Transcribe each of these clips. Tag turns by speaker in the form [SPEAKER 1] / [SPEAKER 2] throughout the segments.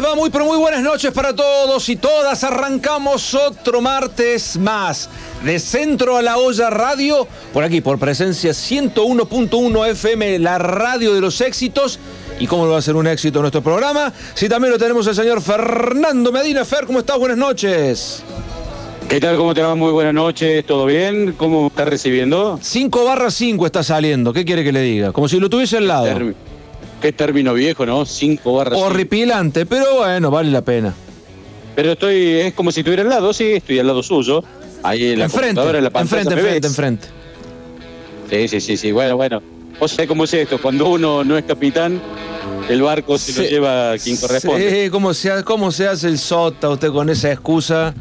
[SPEAKER 1] les va? Muy, pero muy buenas noches para todos y todas. Arrancamos otro martes más de Centro a la Olla Radio. Por aquí, por presencia 101.1 FM, la radio de los éxitos. ¿Y cómo va a ser un éxito nuestro programa? Si también lo tenemos el señor Fernando Medina. Fer, ¿cómo estás? Buenas noches.
[SPEAKER 2] ¿Qué tal? ¿Cómo te va? Muy buenas noches. ¿Todo bien? ¿Cómo estás recibiendo?
[SPEAKER 1] 5 barra 5 está saliendo. ¿Qué quiere que le diga? Como si lo tuviese al lado.
[SPEAKER 2] Qué término viejo, ¿no? Cinco barras.
[SPEAKER 1] Horripilante, pero bueno, vale la pena.
[SPEAKER 2] Pero estoy, es como si estuviera al lado, sí, estoy al lado suyo. Ahí en la
[SPEAKER 1] enfrente, en la pantalla. Enfrente, enfrente, enfrente.
[SPEAKER 2] Sí, sí, sí, sí. Bueno, bueno. O sea, cómo es esto. Cuando uno no es capitán, el barco se lo lleva quien corresponde.
[SPEAKER 1] Sí, ¿cómo se, cómo se hace el sota usted con esa excusa?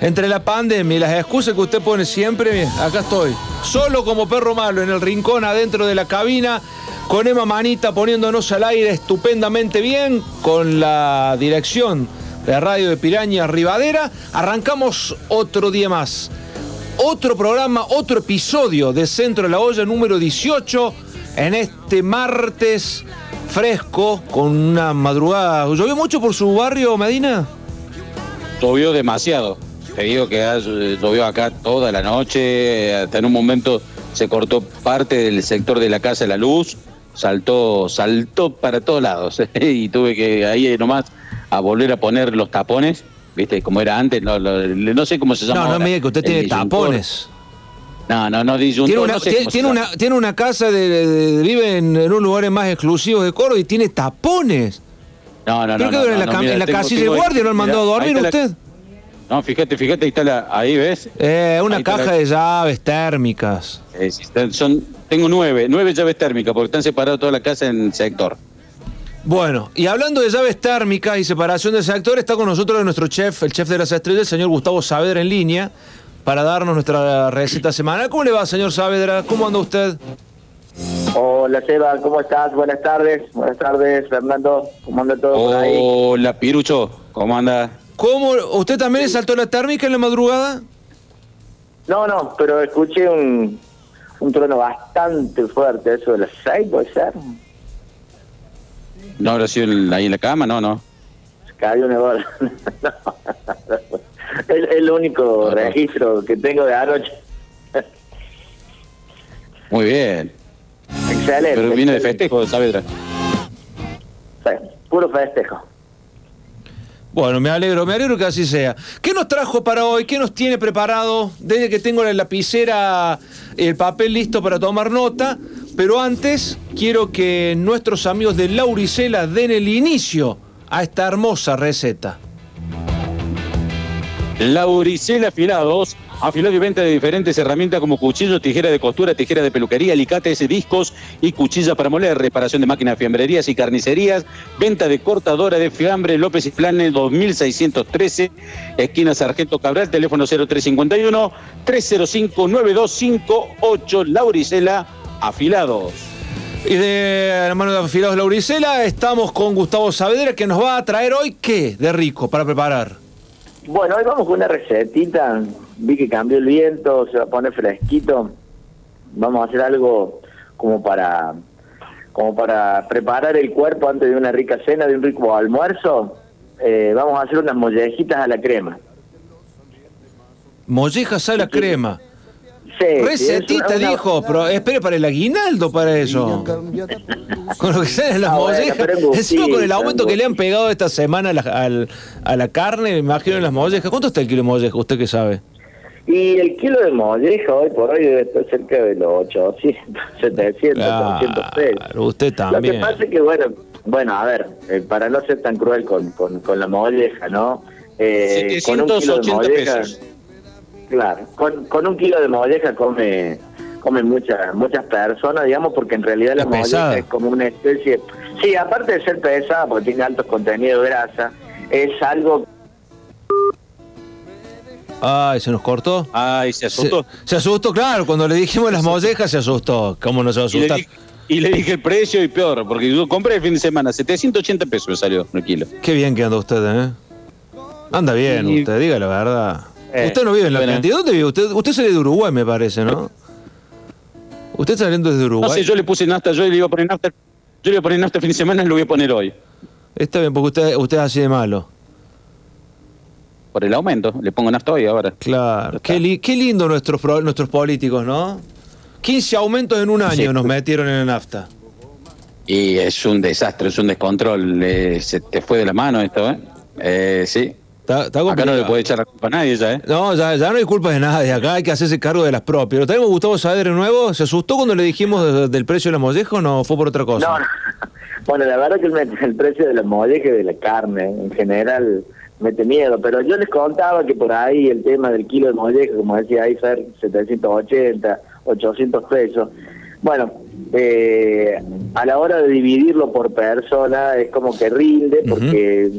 [SPEAKER 1] Entre la pandemia y las excusas que usted pone siempre, acá estoy. Solo como perro malo en el rincón adentro de la cabina con Emma Manita poniéndonos al aire estupendamente bien, con la dirección de Radio de Piraña Rivadera. Arrancamos otro día más. Otro programa, otro episodio de Centro de la Olla número 18 en este martes fresco con una madrugada. ¿Llovió mucho por su barrio, Medina?
[SPEAKER 2] Llovió demasiado. Te digo que llovió acá toda la noche. Hasta en un momento se cortó parte del sector de la Casa de la Luz saltó, saltó para todos lados y tuve que ahí nomás a volver a poner los tapones, viste, como era antes, no, no sé cómo se llama.
[SPEAKER 1] No, no me diga que usted tiene tapones.
[SPEAKER 2] No, no, no,
[SPEAKER 1] Tiene una, tiene, una, tiene una casa de, vive en, un lugar más exclusivo de Córdoba y tiene tapones.
[SPEAKER 2] No, no, no.
[SPEAKER 1] en la, en la casilla de guardia lo han mandado a dormir usted.
[SPEAKER 2] No, fíjate, fíjate, ahí está la, ahí ves.
[SPEAKER 1] Eh, una caja de llaves térmicas.
[SPEAKER 2] son, tengo nueve, nueve llaves térmicas, porque están separadas toda la casa en sector.
[SPEAKER 1] Bueno, y hablando de llaves térmicas y separación de sector, está con nosotros nuestro chef, el chef de las estrellas, el señor Gustavo Saavedra en línea, para darnos nuestra receta semanal. ¿Cómo le va, señor Saavedra? ¿Cómo anda usted?
[SPEAKER 3] Hola Seba, ¿cómo estás? Buenas tardes. Buenas tardes, Fernando. ¿Cómo anda todo por ahí?
[SPEAKER 2] Hola Pirucho, ¿cómo anda?
[SPEAKER 1] ¿Cómo? ¿Usted también le saltó la térmica en la madrugada?
[SPEAKER 3] No, no, pero escuché un, un trono bastante fuerte, eso de las seis, ¿puede ser?
[SPEAKER 2] ¿No habrá sido ahí en la cama? No, no.
[SPEAKER 3] Cayó una bola. es el único registro que tengo de anoche.
[SPEAKER 2] Muy bien.
[SPEAKER 3] Excelente.
[SPEAKER 2] Pero viene de festejo, ¿sabes?
[SPEAKER 3] Sí, puro festejo.
[SPEAKER 1] Bueno, me alegro, me alegro que así sea. ¿Qué nos trajo para hoy? ¿Qué nos tiene preparado? Desde que tengo la lapicera, el papel listo para tomar nota. Pero antes, quiero que nuestros amigos de Lauricela den el inicio a esta hermosa receta.
[SPEAKER 2] Lauricela Filados afilado y venta de diferentes herramientas como cuchillos, tijera de costura, tijera de peluquería, alicates, discos y cuchillas para moler, reparación de máquinas, fiambrerías y carnicerías, venta de cortadora de fiambre, López y Planes 2613, esquina Sargento Cabral, teléfono 0351 305 9258, Lauricela Afilados.
[SPEAKER 1] Y de la mano de Afilados Lauricela estamos con Gustavo Saavedra que nos va a traer hoy qué de rico para preparar.
[SPEAKER 3] Bueno, hoy vamos con una recetita. Vi que cambió el viento, se va a poner fresquito. Vamos a hacer algo como para como para preparar el cuerpo antes de una rica cena, de un rico almuerzo. Eh, vamos a hacer unas mollejitas a la crema.
[SPEAKER 1] Mollejas a la crema. Recetita, dijo, pero espere para el aguinaldo para eso. con lo que salen las mollejas. Encima con el aumento que le han pegado esta semana a la, a la carne, me imagino las mollejas. ¿Cuánto está el kilo de molleja? ¿Usted qué sabe?
[SPEAKER 3] Y el kilo de molleja hoy por hoy debe estar cerca de los 800, 700, 800 pesos.
[SPEAKER 1] Usted también.
[SPEAKER 3] Lo que pasa es que, bueno, bueno a ver, eh, para no ser tan cruel con, con, con la molleja, ¿no?
[SPEAKER 2] Eh, con un kilo de molleja, pesos.
[SPEAKER 3] Claro, con, con un kilo de molleja come comen muchas muchas personas, digamos, porque en realidad la molleja es como una especie... Sí, aparte de ser pesada, porque tiene altos contenidos de grasa, es algo...
[SPEAKER 1] Ay, se nos cortó.
[SPEAKER 2] Ay, se asustó.
[SPEAKER 1] Se, asustó, claro, cuando le dijimos las mollejas se asustó. ¿Cómo no se va a asustar?
[SPEAKER 2] Y le, dije, el precio y peor, porque yo compré el fin de semana, 780 pesos me salió un kilo.
[SPEAKER 1] Qué bien que anda usted, ¿eh? Anda bien usted, diga la verdad. Eh, usted no vive en la Argentina. ¿Dónde vive usted? Usted sale de Uruguay, me parece, ¿no? Usted saliendo desde Uruguay.
[SPEAKER 2] No sé, yo le puse nafta, yo le iba a poner nafta, yo le iba a poner nafta el fin de semana y lo voy a poner hoy.
[SPEAKER 1] Está bien, porque usted, usted es así de malo.
[SPEAKER 2] Por el aumento, le pongo nafta hoy ahora.
[SPEAKER 1] Claro. Qué, li- qué lindo nuestros, nuestros políticos, ¿no? 15 aumentos en un año
[SPEAKER 2] Sí.
[SPEAKER 1] nos metieron en la nafta.
[SPEAKER 2] Y es un desastre, es un descontrol. eh, se te fue de la mano esto, ¿eh? Eh, sí.
[SPEAKER 1] Está, está
[SPEAKER 2] Acá no le puede echar la culpa a nadie ya, ¿eh?
[SPEAKER 1] No, ya, ya no hay culpa de nadie. Acá hay que hacerse cargo de las propias. ¿Lo tenemos Gustavo Saavedra de nuevo? ¿Se asustó cuando le dijimos de- del precio de la molleja o no fue por otra cosa?
[SPEAKER 3] No, no. Bueno, la verdad que el, el precio de la molleja y de la carne en general mete miedo, pero yo les contaba que por ahí el tema del kilo de molleja, como decía ahí, Fer, 780, 800 pesos. Bueno, eh, a la hora de dividirlo por persona es como que rinde porque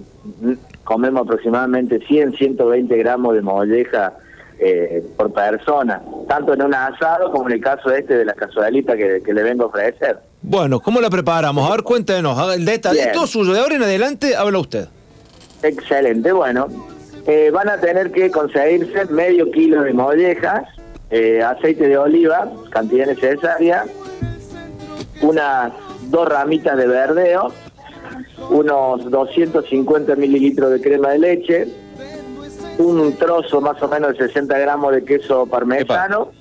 [SPEAKER 3] comemos aproximadamente 100, 120 gramos de molleja eh, por persona, tanto en un asado como en el caso este de la cazuelita que, que le vengo a ofrecer.
[SPEAKER 1] Bueno, ¿cómo la preparamos? A ver, cuéntenos. El detalle todo suyo. De ahora en adelante habla usted.
[SPEAKER 3] Excelente, bueno. eh, van a tener que conseguirse medio kilo de mollejas, eh, aceite de oliva, cantidad necesaria, unas dos ramitas de verdeo, unos 250 mililitros de crema de leche, un trozo más o menos de 60 gramos de queso parmesano,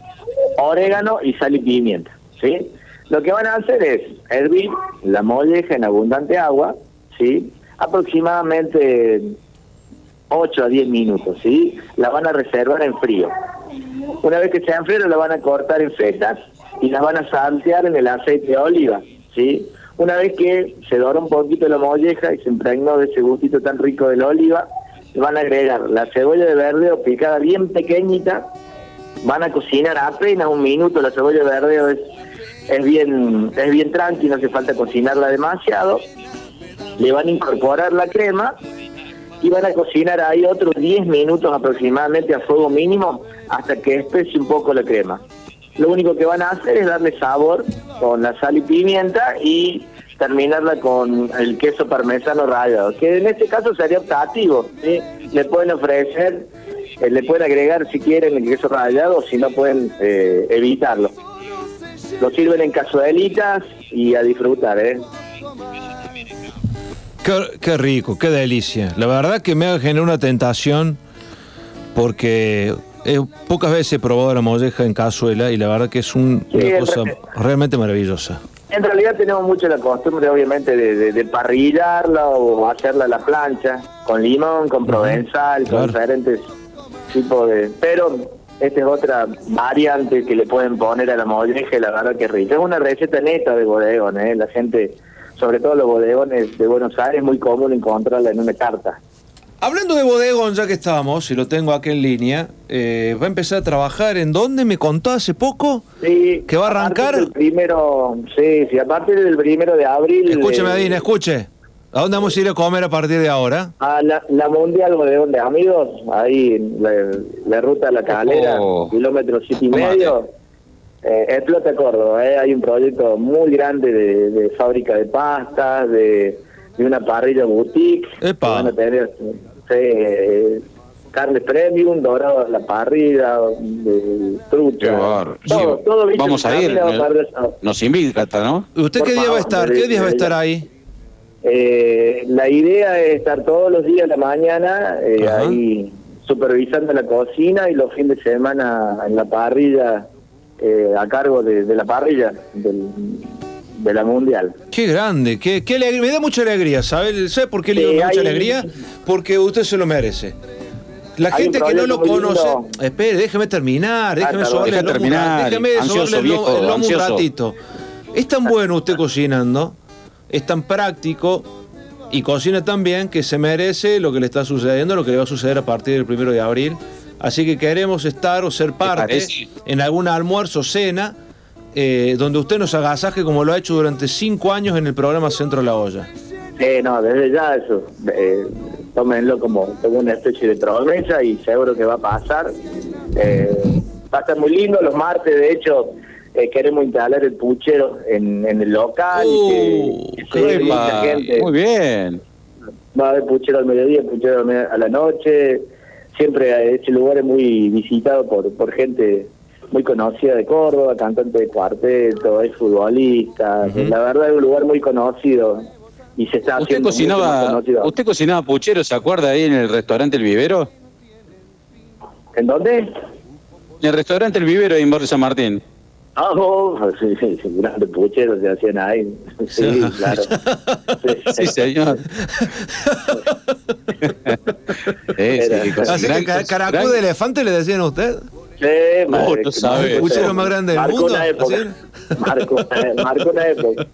[SPEAKER 3] orégano y sal y pimienta. ¿sí? Lo que van a hacer es hervir la molleja en abundante agua, ¿sí? aproximadamente 8 a 10 minutos. ¿sí? La van a reservar en frío. Una vez que se enfríe, la van a cortar en fetas y las van a saltear en el aceite de oliva. ¿sí? Una vez que se dora un poquito la molleja y se impregnó de ese gustito tan rico de la oliva, van a agregar la cebolla de verdeo picada bien pequeñita, van a cocinar apenas un minuto, la cebolla de verdeo es, es bien es bien tranqui, no hace falta cocinarla demasiado, le van a incorporar la crema y van a cocinar ahí otros 10 minutos aproximadamente a fuego mínimo hasta que espese un poco la crema. Lo único que van a hacer es darle sabor con la sal y pimienta y terminarla con el queso parmesano rallado, que en este caso sería optativo. Le pueden ofrecer, eh, le pueden agregar si quieren el queso rallado si no pueden eh, evitarlo. Lo sirven en cazuelitas y a disfrutar, ¿eh?
[SPEAKER 1] Qué, qué rico, qué delicia. La verdad que me ha generado una tentación porque eh, pocas veces he probado la molleja en cazuela y la verdad que es un-
[SPEAKER 3] Sí,
[SPEAKER 1] una cosa
[SPEAKER 3] re-
[SPEAKER 1] realmente maravillosa.
[SPEAKER 3] En realidad tenemos mucho la costumbre, obviamente, de, de, de parrillarla o hacerla a la plancha, con limón, con provenzal,
[SPEAKER 1] claro.
[SPEAKER 3] con diferentes tipos de... Pero esta es otra variante que le pueden poner a la molleja y la verdad que es rica. Es una receta neta de bodegón, ¿eh? La gente, sobre todo los bodegones de Buenos Aires, es muy común encontrarla en una carta.
[SPEAKER 1] Hablando de bodegón, ya que estamos, y lo tengo aquí en línea, eh, va a empezar a trabajar en dónde me contó hace poco.
[SPEAKER 3] Sí,
[SPEAKER 1] ¿Que va a arrancar?
[SPEAKER 3] del primero, sí, sí, a partir del primero de abril...
[SPEAKER 1] Escuche,
[SPEAKER 3] eh,
[SPEAKER 1] Medina, escuche. ¿A dónde vamos a ir a comer a partir de ahora?
[SPEAKER 3] A la, la Mundial Bodegón de Amigos, ahí en la, la ruta a la calera,
[SPEAKER 2] Oh.
[SPEAKER 3] kilómetro siete y
[SPEAKER 2] ¿Cómo
[SPEAKER 3] medio. Eh, explota Córdoba, eh. hay un proyecto muy grande de, de fábrica de pastas, de, de una parrilla boutique.
[SPEAKER 1] Epa.
[SPEAKER 3] Van a tener eh, carne premium, dorado a la parrilla, trucha. Todo,
[SPEAKER 2] Sí,
[SPEAKER 3] todo
[SPEAKER 2] vamos a ir. ¿no?
[SPEAKER 3] asada.
[SPEAKER 2] Nos invita, ¿no?
[SPEAKER 1] ¿Usted
[SPEAKER 3] Por
[SPEAKER 1] qué día va a estar? ¿Qué días va a estar ahí?
[SPEAKER 3] Eh, la idea es estar todos los días de la mañana eh, ahí supervisando la cocina y los fines de semana en la parrilla, eh, a cargo de, de la parrilla del- de la mundial.
[SPEAKER 1] Qué grande, qué, qué alegría. Me da mucha alegría, ¿sabe? ¿Sabe por qué le digo mucha
[SPEAKER 3] hay-
[SPEAKER 1] alegría? Porque usted se lo merece. La gente que no lo conoce.
[SPEAKER 3] lindo.
[SPEAKER 1] Espere, déjeme terminar, déjeme
[SPEAKER 3] perdón.
[SPEAKER 1] sobarle
[SPEAKER 2] Deja
[SPEAKER 1] el lomo un
[SPEAKER 2] terminar,
[SPEAKER 1] ra- déjeme
[SPEAKER 2] ansioso,
[SPEAKER 1] sobarle el lomo-
[SPEAKER 2] viejo,
[SPEAKER 1] el lomo un ratito. Es tan bueno usted cocinando, es tan práctico y cocina tan bien que se merece lo que le está sucediendo, lo que le va a suceder a partir del primero de abril. Así que queremos estar o ser parte en algún almuerzo, cena, eh, donde usted nos agasaje como lo ha hecho durante cinco años en el programa Centro La Olla.
[SPEAKER 3] Eh, no, desde ya eso, eh, tómenlo como, como una especie de promesa y seguro que va a pasar. Eh, va a estar muy lindo, los martes de hecho eh, queremos instalar el puchero en, en el local. y
[SPEAKER 1] Uh,
[SPEAKER 3] que- que mucha gente.
[SPEAKER 2] Muy bien.
[SPEAKER 3] Va a haber puchero al mediodía, puchero a la noche. Siempre ese lugar es muy visitado por, por gente muy conocida de Córdoba, cantante de cuarteto, es futbolista. La verdad es un lugar muy conocido y se está
[SPEAKER 2] ¿Usted
[SPEAKER 3] haciendo
[SPEAKER 2] cocinaba,
[SPEAKER 3] conocido.
[SPEAKER 2] ¿Usted cocinaba puchero, se acuerda ahí en el restaurante El Vivero?
[SPEAKER 3] ¿En dónde?
[SPEAKER 2] En el restaurante El Vivero ahí en Barrio San Martín.
[SPEAKER 3] Ah, no, sí, sí, sí, grandes pucheros se hacían ahí. Sí, claro. Sí,
[SPEAKER 2] Sí, señor. Sí, sí,
[SPEAKER 3] Era-
[SPEAKER 1] Así que caracú de elefante le decían a usted.
[SPEAKER 3] Sí, madre,
[SPEAKER 2] no
[SPEAKER 3] que
[SPEAKER 2] sabe.
[SPEAKER 3] marcó-
[SPEAKER 1] El puchero más grande del mundo,
[SPEAKER 3] Una época.
[SPEAKER 1] así
[SPEAKER 3] Marcó, marcó una época.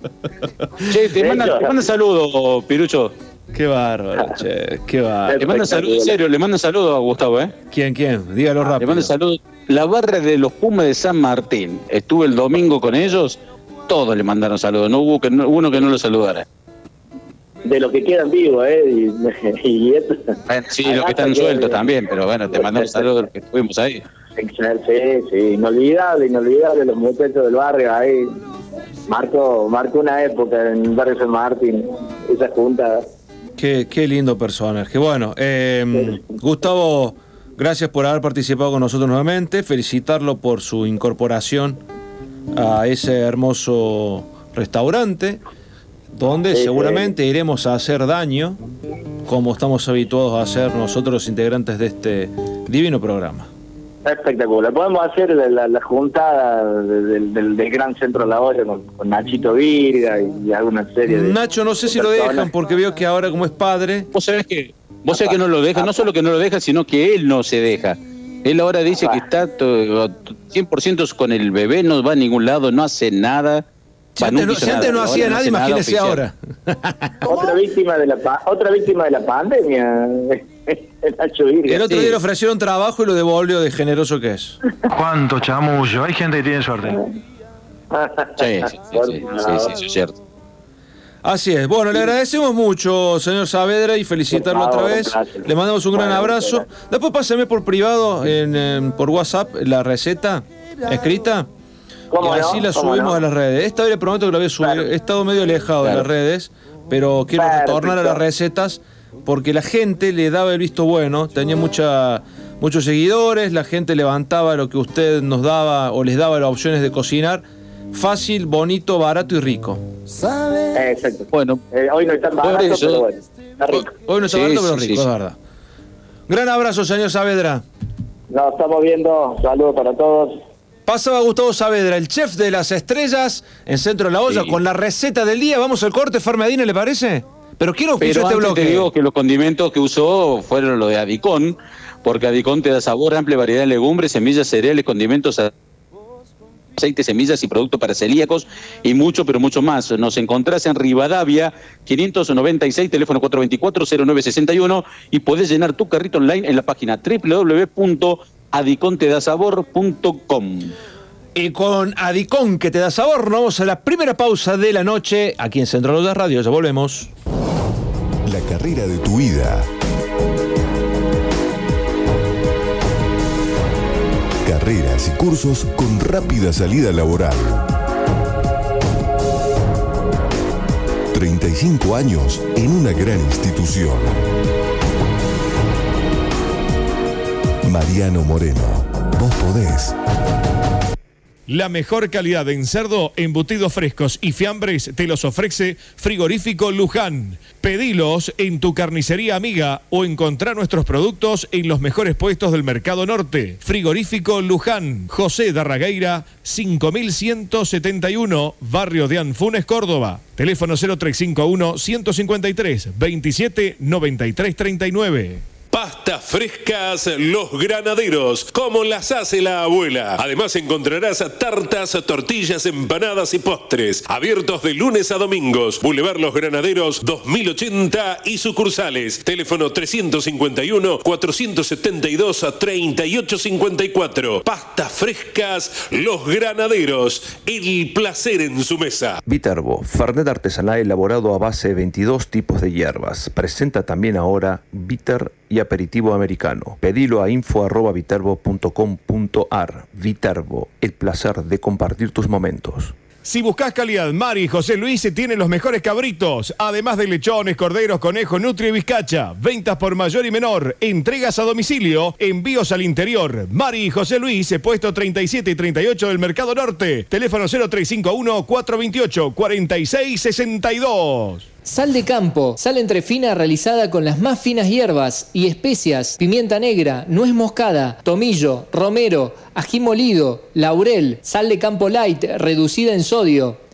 [SPEAKER 2] Che, te
[SPEAKER 3] De
[SPEAKER 2] manda,
[SPEAKER 3] hecho-
[SPEAKER 2] te manda saludos, Pirucho.
[SPEAKER 1] Qué bárbaro, che, qué bárbaro.
[SPEAKER 2] Le manda saludos, en serio, le manda saludos a Gustavo, ¿eh?
[SPEAKER 1] ¿Quién, quién? Dígalo
[SPEAKER 2] Le
[SPEAKER 1] rápido.
[SPEAKER 2] manda saludos. La barra de los Pumas de San Martín. Estuve el domingo con ellos. Todos le mandaron saludos. No hubo que no- uno que no lo saludara.
[SPEAKER 3] De los que quedan vivos, ¿eh? Y, y
[SPEAKER 2] sí, los que están sueltos también, pero bueno, te mandamos saludos los que estuvimos ahí.
[SPEAKER 3] Sí, sí, inolvidable, inolvidable los muchachos del barrio ahí. Marcó, marcó una época en el barrio San Martín, esa junta.
[SPEAKER 1] Qué, qué lindo personaje. Bueno, eh, Gustavo, gracias por haber participado con nosotros nuevamente. Felicitarlo por su incorporación a ese hermoso restaurante, donde
[SPEAKER 3] Sí, sí.
[SPEAKER 1] seguramente iremos a hacer daño, como estamos habituados a hacer nosotros los integrantes de este divino programa.
[SPEAKER 3] Espectacular. Podemos hacer la, la- la juntada del, del- del Gran Centro La Olla con, con Nachito Virga y, y alguna serie de.
[SPEAKER 1] Nacho, no sé si lo dejan porque veo que ahora como es padre,
[SPEAKER 2] Vos sabés que, vos sabés que no lo deja, no solo que no lo deja, sino que él no se deja. Él ahora dice que está to- 100% con el bebé, no va a ningún lado, no hace nada.
[SPEAKER 1] si antes no,
[SPEAKER 2] hizo
[SPEAKER 1] si antes
[SPEAKER 2] nada,
[SPEAKER 1] no
[SPEAKER 2] ahora
[SPEAKER 1] hacía nada,
[SPEAKER 2] nada
[SPEAKER 1] imagínese ahora.
[SPEAKER 3] Otra víctima de la pa- otra víctima de la pandemia. Nacho Virga.
[SPEAKER 1] El otro
[SPEAKER 3] sí.
[SPEAKER 1] día le ofrecieron trabajo y lo devolvió de generoso que es.
[SPEAKER 4] Cuánto chamullo. Hay gente que tiene suerte.
[SPEAKER 2] Sí, sí, sí, sí, sí, sí, sí, es cierto.
[SPEAKER 1] Así es. Bueno, le agradecemos mucho, señor Saavedra, y felicitarlo
[SPEAKER 3] favor,
[SPEAKER 1] otra vez.
[SPEAKER 3] gracias.
[SPEAKER 1] Le mandamos un gran
[SPEAKER 3] Bueno,
[SPEAKER 1] abrazo. Después páseme por privado, en, en- por WhatsApp, la receta escrita.
[SPEAKER 3] ¿Cómo
[SPEAKER 1] y
[SPEAKER 3] no?
[SPEAKER 1] así la
[SPEAKER 3] ¿Cómo
[SPEAKER 1] subimos
[SPEAKER 3] no?
[SPEAKER 1] a las redes. Esta vez le prometo que lo voy a subir.
[SPEAKER 3] Claro.
[SPEAKER 1] He estado medio alejado de las redes, pero quiero
[SPEAKER 3] Perfecto.
[SPEAKER 1] retornar a las recetas porque la gente le daba el visto bueno. Tenía mucha, muchos seguidores, la gente levantaba lo que usted nos daba o les daba las opciones de cocinar. Fácil, bonito, barato y rico.
[SPEAKER 3] Exacto.
[SPEAKER 2] Bueno,
[SPEAKER 3] Eh, hoy no es
[SPEAKER 2] Por
[SPEAKER 3] barato,
[SPEAKER 2] eso-
[SPEAKER 3] pero bueno. Está rico.
[SPEAKER 1] Hoy no está
[SPEAKER 2] Sí,
[SPEAKER 1] barato, pero rico,
[SPEAKER 2] sí,
[SPEAKER 1] es
[SPEAKER 2] sí.
[SPEAKER 1] verdad. Gran abrazo, señor Saavedra.
[SPEAKER 3] Nos estamos viendo. Saludos para todos.
[SPEAKER 1] Pasaba Gustavo Saavedra, el chef de las estrellas en Centro de la Olla,
[SPEAKER 2] Sí.
[SPEAKER 1] con la receta del día. Vamos al corte, Farmedina, ¿le parece? Pero quiero
[SPEAKER 2] pero
[SPEAKER 1] este bloque.
[SPEAKER 2] te digo que los condimentos que usó fueron los de Adicón, porque Adicón te da sabor, amplia variedad de legumbres, semillas, cereales, condimentos, aceite, semillas y productos para celíacos y mucho, pero mucho más. Nos encontrás en Rivadavia, 596, teléfono 424-0961 y podés llenar tu carrito online en la página www.adicontedasabor.com.
[SPEAKER 1] Y con Adicón, que te da sabor, nos vamos a la primera pausa de la noche aquí en Centro de Radio. Ya volvemos.
[SPEAKER 5] La carrera de tu vida. Carreras y cursos con rápida salida laboral. 35 años en una gran institución. Mariano Moreno, vos podés.
[SPEAKER 6] La mejor calidad en cerdo, embutidos frescos y fiambres te los ofrece Frigorífico Luján. Pedilos en tu carnicería amiga o encontrá nuestros productos en los mejores puestos del Mercado Norte. Frigorífico Luján, José Darragueira, 5171, Barrio de Anfunes, Córdoba. Teléfono 0351 153 27 93 39.
[SPEAKER 7] Pastas frescas Los Granaderos, como las hace la abuela. Además encontrarás tartas, tortillas, empanadas y postres. Abiertos de lunes a domingos. Boulevard Los Granaderos 2080 y sucursales. Teléfono 351-472-3854. Pastas frescas Los Granaderos. El placer en su mesa.
[SPEAKER 8] Viterbo, Fernet artesanal elaborado a base de 22 tipos de hierbas. Presenta también ahora bitter y aperitivo americano. Pedilo a info.viterbo.com.ar. Viterbo, el placer de compartir tus momentos.
[SPEAKER 6] Si buscas calidad, Mari y José Luis se tienen los mejores cabritos, además de lechones, corderos, conejos, nutria y bizcacha. Ventas por mayor y menor, entregas a domicilio, envíos al interior. Mari y José Luis, puesto 37 y 38 del Mercado Norte. Teléfono 0351 428 4662.
[SPEAKER 9] Sal de campo, sal entre fina realizada con las más finas hierbas y especias, pimienta negra, nuez moscada, tomillo, romero, ají molido, laurel, sal de campo light reducida en sodio.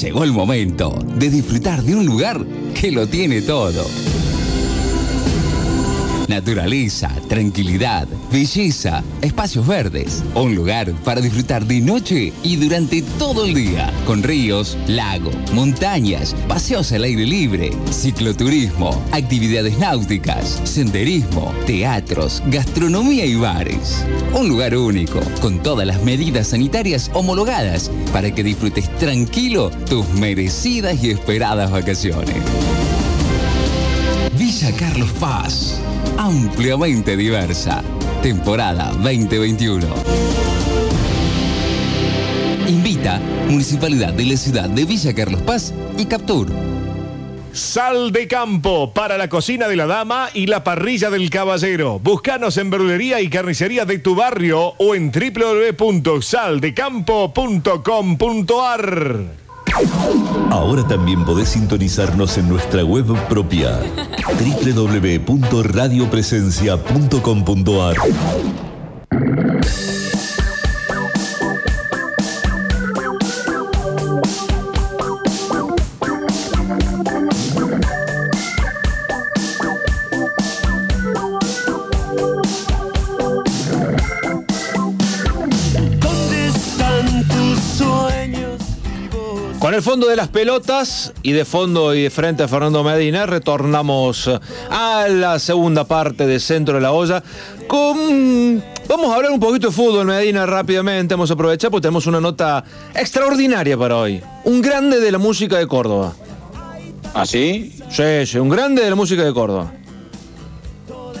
[SPEAKER 10] Llegó el momento de disfrutar de un lugar que lo tiene todo. Naturaleza, tranquilidad, belleza, espacios verdes. Un lugar para disfrutar de noche y durante todo el día. Con ríos, lago, montañas, paseos al aire libre, cicloturismo, actividades náuticas, senderismo, teatros, gastronomía y bares. Un lugar único, con todas las medidas sanitarias homologadas para que disfrutes tranquilo tus merecidas y esperadas vacaciones. Villa Carlos Paz ampliamente diversa. Temporada 2021. Invita Municipalidad de la Ciudad de Villa Carlos Paz y Captur.
[SPEAKER 6] Sal de campo para la cocina de la dama y la parrilla del caballero. Búscanos en verdulería y carnicería de tu barrio o en www.saldecampo.com.ar.
[SPEAKER 11] Ahora también podés sintonizarnos en nuestra web propia www.radiopresencia.com.ar.
[SPEAKER 1] Con el fondo de las pelotas y de fondo y de frente a Fernando Medina, retornamos a la segunda parte de Centro de la Olla. Con... Vamos a hablar un poquito de fútbol, Medina, rápidamente. Vamos a aprovechar porque tenemos una nota extraordinaria para hoy. Un grande de la música de Córdoba.
[SPEAKER 2] ¿Ah, sí?
[SPEAKER 1] Sí, sí, un grande de la música de Córdoba.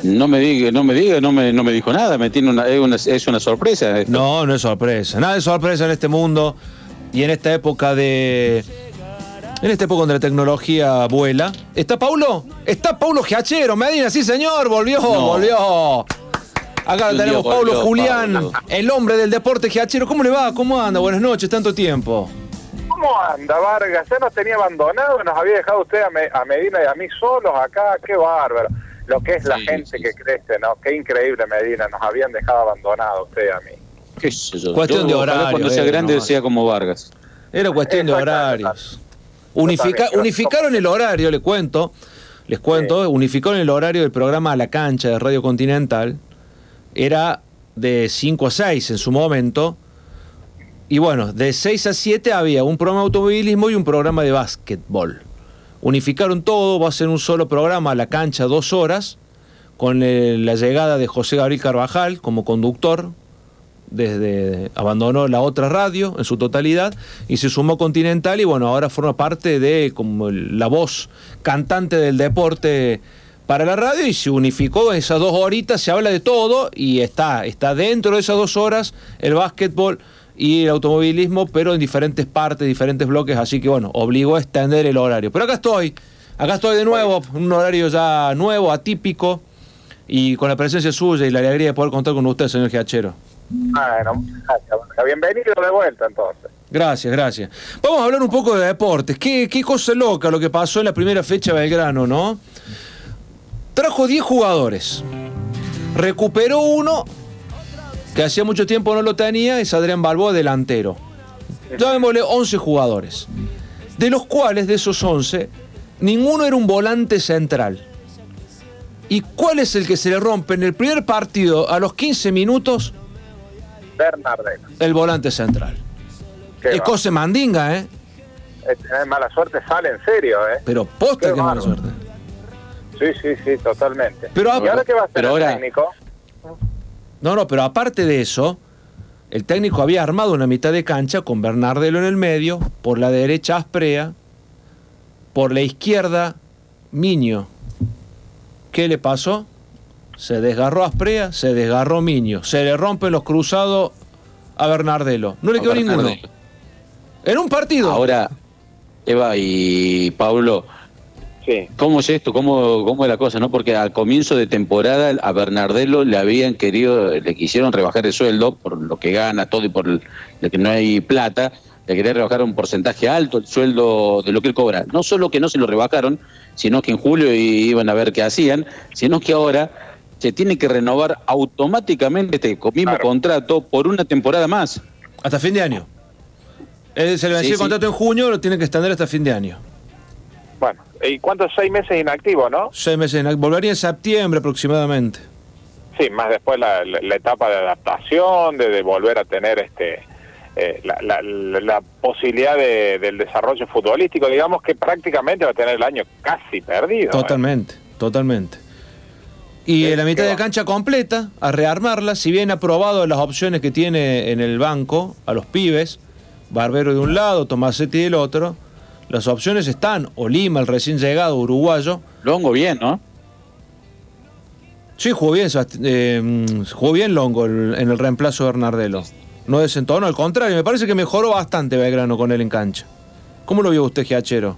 [SPEAKER 2] No me diga, no me diga, no me, no me dijo nada, me tiene una, es, una, es una sorpresa. esto.
[SPEAKER 1] No, no es sorpresa. Nada de sorpresa en este mundo y en esta época de. En esta época donde la tecnología vuela. ¿Está Paulo? Está Paulo Giachero, Medina, sí señor, volvió, volvió. Acá tenemos Paulo
[SPEAKER 2] volvió,
[SPEAKER 1] Julián, el hombre del deporte Giachero. ¿Cómo le va? ¿Cómo anda? Buenas noches, tanto tiempo.
[SPEAKER 12] ¿Cómo anda, Vargas? Ya nos tenía abandonado, nos había dejado usted a, Me- a Medina y a mí solos acá. Qué bárbaro. Lo que es la gente que crece, ¿no? Qué increíble, Medina. Nos habían dejado abandonado usted a mí.
[SPEAKER 2] ¿Qué sé yo?
[SPEAKER 1] Cuestión
[SPEAKER 2] Yo,
[SPEAKER 1] de horario,
[SPEAKER 2] Cuando sea
[SPEAKER 1] eh,
[SPEAKER 2] grande
[SPEAKER 1] nomás.
[SPEAKER 2] sea como Vargas.
[SPEAKER 1] Era cuestión de horarios. Unifica- unificaron el horario, le cuento. Les cuento, unificaron el horario del programa A la Cancha de Radio Continental. Era de 5 a 6 en su momento. Y bueno, de 6 a 7 había un programa de automovilismo y un programa de básquetbol. Unificaron todo, va a ser un solo programa, a la cancha, dos horas, con la llegada de José Gabriel Carvajal como conductor, desde abandonó la otra radio en su totalidad y se sumó Continental y bueno, ahora forma parte de como la voz cantante del deporte para la radio y se unificó esas dos horitas, se habla de todo y está, está dentro de esas dos horas el básquetbol y el automovilismo, pero en diferentes partes, diferentes bloques, así que bueno, obligó a extender el horario. Pero acá estoy, acá estoy de nuevo, un horario ya nuevo, atípico, y con la presencia suya y la alegría de poder contar con usted, señor Giachero.
[SPEAKER 12] Bueno, gracias, bienvenido de vuelta entonces.
[SPEAKER 1] Gracias, gracias. Vamos a hablar un poco de deportes. Qué, qué cosa loca lo que pasó en la primera fecha de Belgrano, ¿no? Trajo 10 jugadores. Recuperó uno que hacía mucho tiempo no lo tenía, es Adrián Balboa, delantero. Llamémosle 11 jugadores. De los cuales, de esos 11, ninguno era un volante central. ¿Y cuál es el que se le rompe en el primer partido a los 15 minutos?
[SPEAKER 12] Bernardino.
[SPEAKER 1] El volante central. Es cosa mandinga, ¿eh?
[SPEAKER 12] Eh, tener mala suerte sale en serio, ¿eh?
[SPEAKER 1] Pero posta
[SPEAKER 12] Qué
[SPEAKER 1] que mala suerte.
[SPEAKER 12] Sí, sí, sí, totalmente.
[SPEAKER 1] Pero
[SPEAKER 12] ¿Y ahora qué va a hacer el
[SPEAKER 1] ahora-
[SPEAKER 12] técnico?
[SPEAKER 1] No, no, pero aparte de eso, el técnico había armado una mitad de cancha con Bernardelo en el medio, por la derecha Asprea, Por la izquierda, Miño. ¿Qué le pasó? Se desgarró Asprea, se desgarró Miño. Se le rompen los cruzados a Bernardelo. No le
[SPEAKER 2] A
[SPEAKER 1] quedó ninguno. En un partido.
[SPEAKER 2] Ahora, Eva y Pablo, ¿cómo es esto? ¿Cómo, ¿Cómo es la cosa? no Porque al comienzo de temporada a Bernardelo le habían querido, le quisieron rebajar el sueldo por lo que gana todo y por el- lo que no hay plata. Le querían rebajar un porcentaje alto el sueldo de lo que él cobra. No solo que no se lo rebajaron, sino que en julio iban a ver qué hacían, sino que ahora se tiene que renovar automáticamente este mismo contrato por una temporada más.
[SPEAKER 1] Hasta fin de año. Eh, se le venció
[SPEAKER 2] Sí,
[SPEAKER 1] el
[SPEAKER 2] sí.
[SPEAKER 1] contrato en junio, lo tiene que extender hasta fin de año.
[SPEAKER 12] Bueno, ¿y cuántos? Seis meses inactivo, ¿no?
[SPEAKER 1] Seis meses. en- Volvería en septiembre aproximadamente.
[SPEAKER 12] Sí, más después la, la- la etapa de adaptación, de, de volver a tener este eh, la, la- la- la posibilidad de- del desarrollo futbolístico, digamos que prácticamente va a tener el año casi perdido. ¿eh?
[SPEAKER 1] Totalmente, totalmente. Y en la mitad de cancha completa, a rearmarla, si bien ha probado las opciones que tiene en el banco a los pibes, Barbero de un lado, Tomasetti del otro, las opciones están, o Lima, el recién llegado uruguayo.
[SPEAKER 2] Longo bien, ¿no?
[SPEAKER 1] Sí, jugó bien, eh, mm, jugó bien Longo en el reemplazo de Bernardelo. No desentonó, al contrario, me parece que mejoró bastante Belgrano con él en cancha. ¿Cómo lo vio usted, Giachero?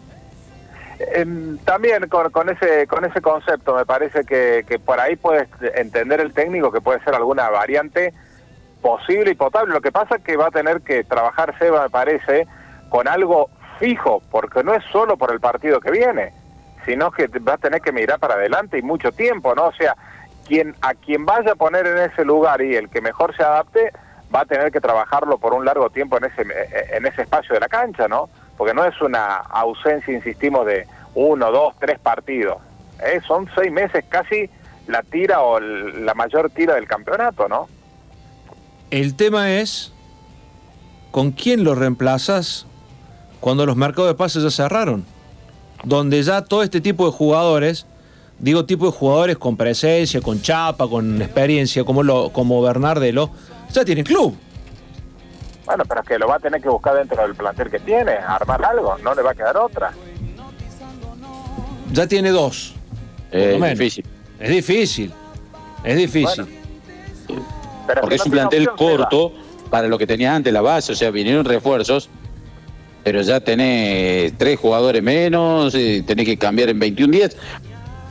[SPEAKER 12] Em, también con, con ese con ese concepto me parece que, que por ahí puede entender el técnico que puede ser alguna variante posible y potable. Lo que pasa es que va a tener que trabajar Seba, me parece, con algo fijo, porque no es solo por el partido que viene, sino que va a tener que mirar para adelante y mucho tiempo, ¿no? O sea, quien a quien vaya a poner en ese lugar y el que mejor se adapte va a tener que trabajarlo por un largo tiempo en ese en ese espacio de la cancha, ¿no? Porque no es una ausencia, insistimos, de uno, dos, tres partidos. ¿eh? Son seis meses casi la tira o la mayor tira del campeonato, ¿no?
[SPEAKER 1] El tema es con quién lo reemplazas cuando los mercados de pases ya cerraron. Donde ya todo este tipo de jugadores, digo tipo de jugadores con presencia, con chapa, con experiencia, como, lo, como Bernardelo, ya tienen club.
[SPEAKER 12] Bueno, pero es que lo va a tener que buscar dentro del plantel que tiene, armar algo, no le va a quedar otra.
[SPEAKER 1] Ya tiene dos.
[SPEAKER 2] Eh,
[SPEAKER 1] menos.
[SPEAKER 2] difícil.
[SPEAKER 1] Es difícil. Es difícil.
[SPEAKER 12] Pero
[SPEAKER 2] Porque
[SPEAKER 12] que
[SPEAKER 2] es un plantel
[SPEAKER 12] opción,
[SPEAKER 2] corto para lo que tenía antes la base, o sea, vinieron refuerzos, pero ya tenés tres jugadores menos, eh, tenés que cambiar en 21 días.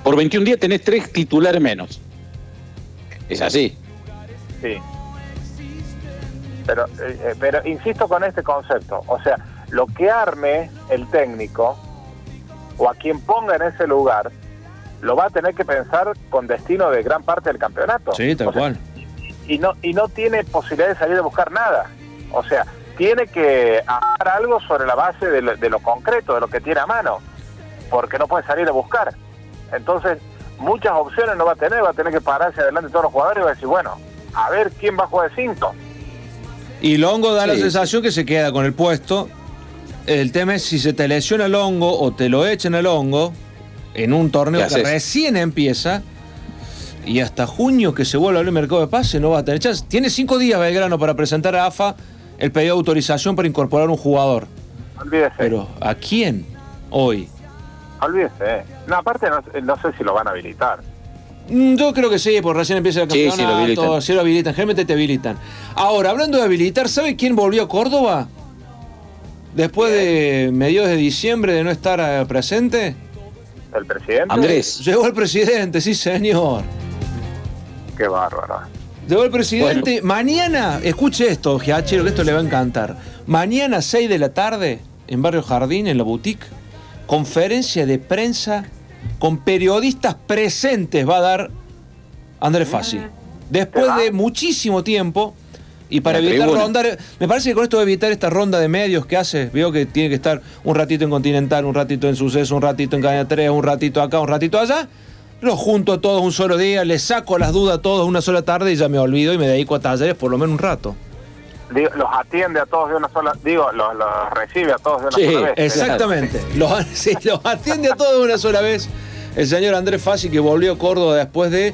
[SPEAKER 2] Por 21 días tenés tres titulares menos. Es así.
[SPEAKER 12] Sí. Pero, eh, eh, pero insisto con este concepto, o sea, lo que arme el técnico o a quien ponga en ese lugar, lo va a tener que pensar con destino de gran parte del campeonato.
[SPEAKER 1] Sí, tal
[SPEAKER 12] O sea,
[SPEAKER 1] cual.
[SPEAKER 12] y no y no tiene posibilidad de salir a buscar nada. O sea, tiene que hacer algo sobre la base de lo, de lo concreto, de lo que tiene a mano, porque no puede salir a buscar. Entonces, muchas opciones no va a tener, va a tener que pararse adelante todos los jugadores y va a decir, bueno, a ver quién va a jugar de cinco.
[SPEAKER 1] Y Longo da la
[SPEAKER 12] Sí.
[SPEAKER 1] sensación que se queda con el puesto. El tema es si se te lesiona Longo o te lo echan a Longo en un torneo
[SPEAKER 2] ¿Qué
[SPEAKER 1] que recién empieza y hasta junio que se vuelve a abrir el mercado de pase no va a tener chance. Tiene cinco días Belgrano para presentar a AFA el pedido de autorización para incorporar un jugador.
[SPEAKER 12] Olvídese.
[SPEAKER 1] Pero ¿a quién hoy?
[SPEAKER 12] Olvídese. No, aparte no, no sé si lo van a habilitar.
[SPEAKER 1] Mm, Yo creo que sí, porque recién empieza el
[SPEAKER 2] Sí, sí, lo
[SPEAKER 1] campeonato.
[SPEAKER 2] habilitan.
[SPEAKER 1] Sí, lo habilitan. Generalmente te habilitan. Ahora, hablando de habilitar, ¿sabe quién volvió a Córdoba? Después de mediados de diciembre de no estar eh, presente.
[SPEAKER 12] ¿El presidente?
[SPEAKER 2] Andrés.
[SPEAKER 1] Llegó el presidente, sí, señor.
[SPEAKER 12] Qué bárbaro.
[SPEAKER 1] Llegó el presidente. Mañana, escuche esto, Giachero, que esto le va a encantar. Mañana, 6 de la tarde, en Barrio Jardín, en la boutique, conferencia de prensa con periodistas presentes va a dar Andrés Fassi. Después de muchísimo tiempo, y para
[SPEAKER 2] La
[SPEAKER 1] evitar
[SPEAKER 2] tribuna.
[SPEAKER 1] rondar, me parece que con esto va a evitar esta ronda de medios que hace, veo que tiene que estar un ratito en Continental, un ratito en Suceso, un ratito en Caña 3, un ratito acá, un ratito allá. Los junto a todos un solo día, les saco las dudas a todos una sola tarde y ya me olvido y me dedico a talleres por lo menos un rato.
[SPEAKER 12] Digo, los atiende a todos de una sola, digo, los, los recibe a todos de una sola vez.
[SPEAKER 1] Exactamente. Los, sí, los atiende a todos de una sola vez. El señor Andrés Fassi que volvió a Córdoba después de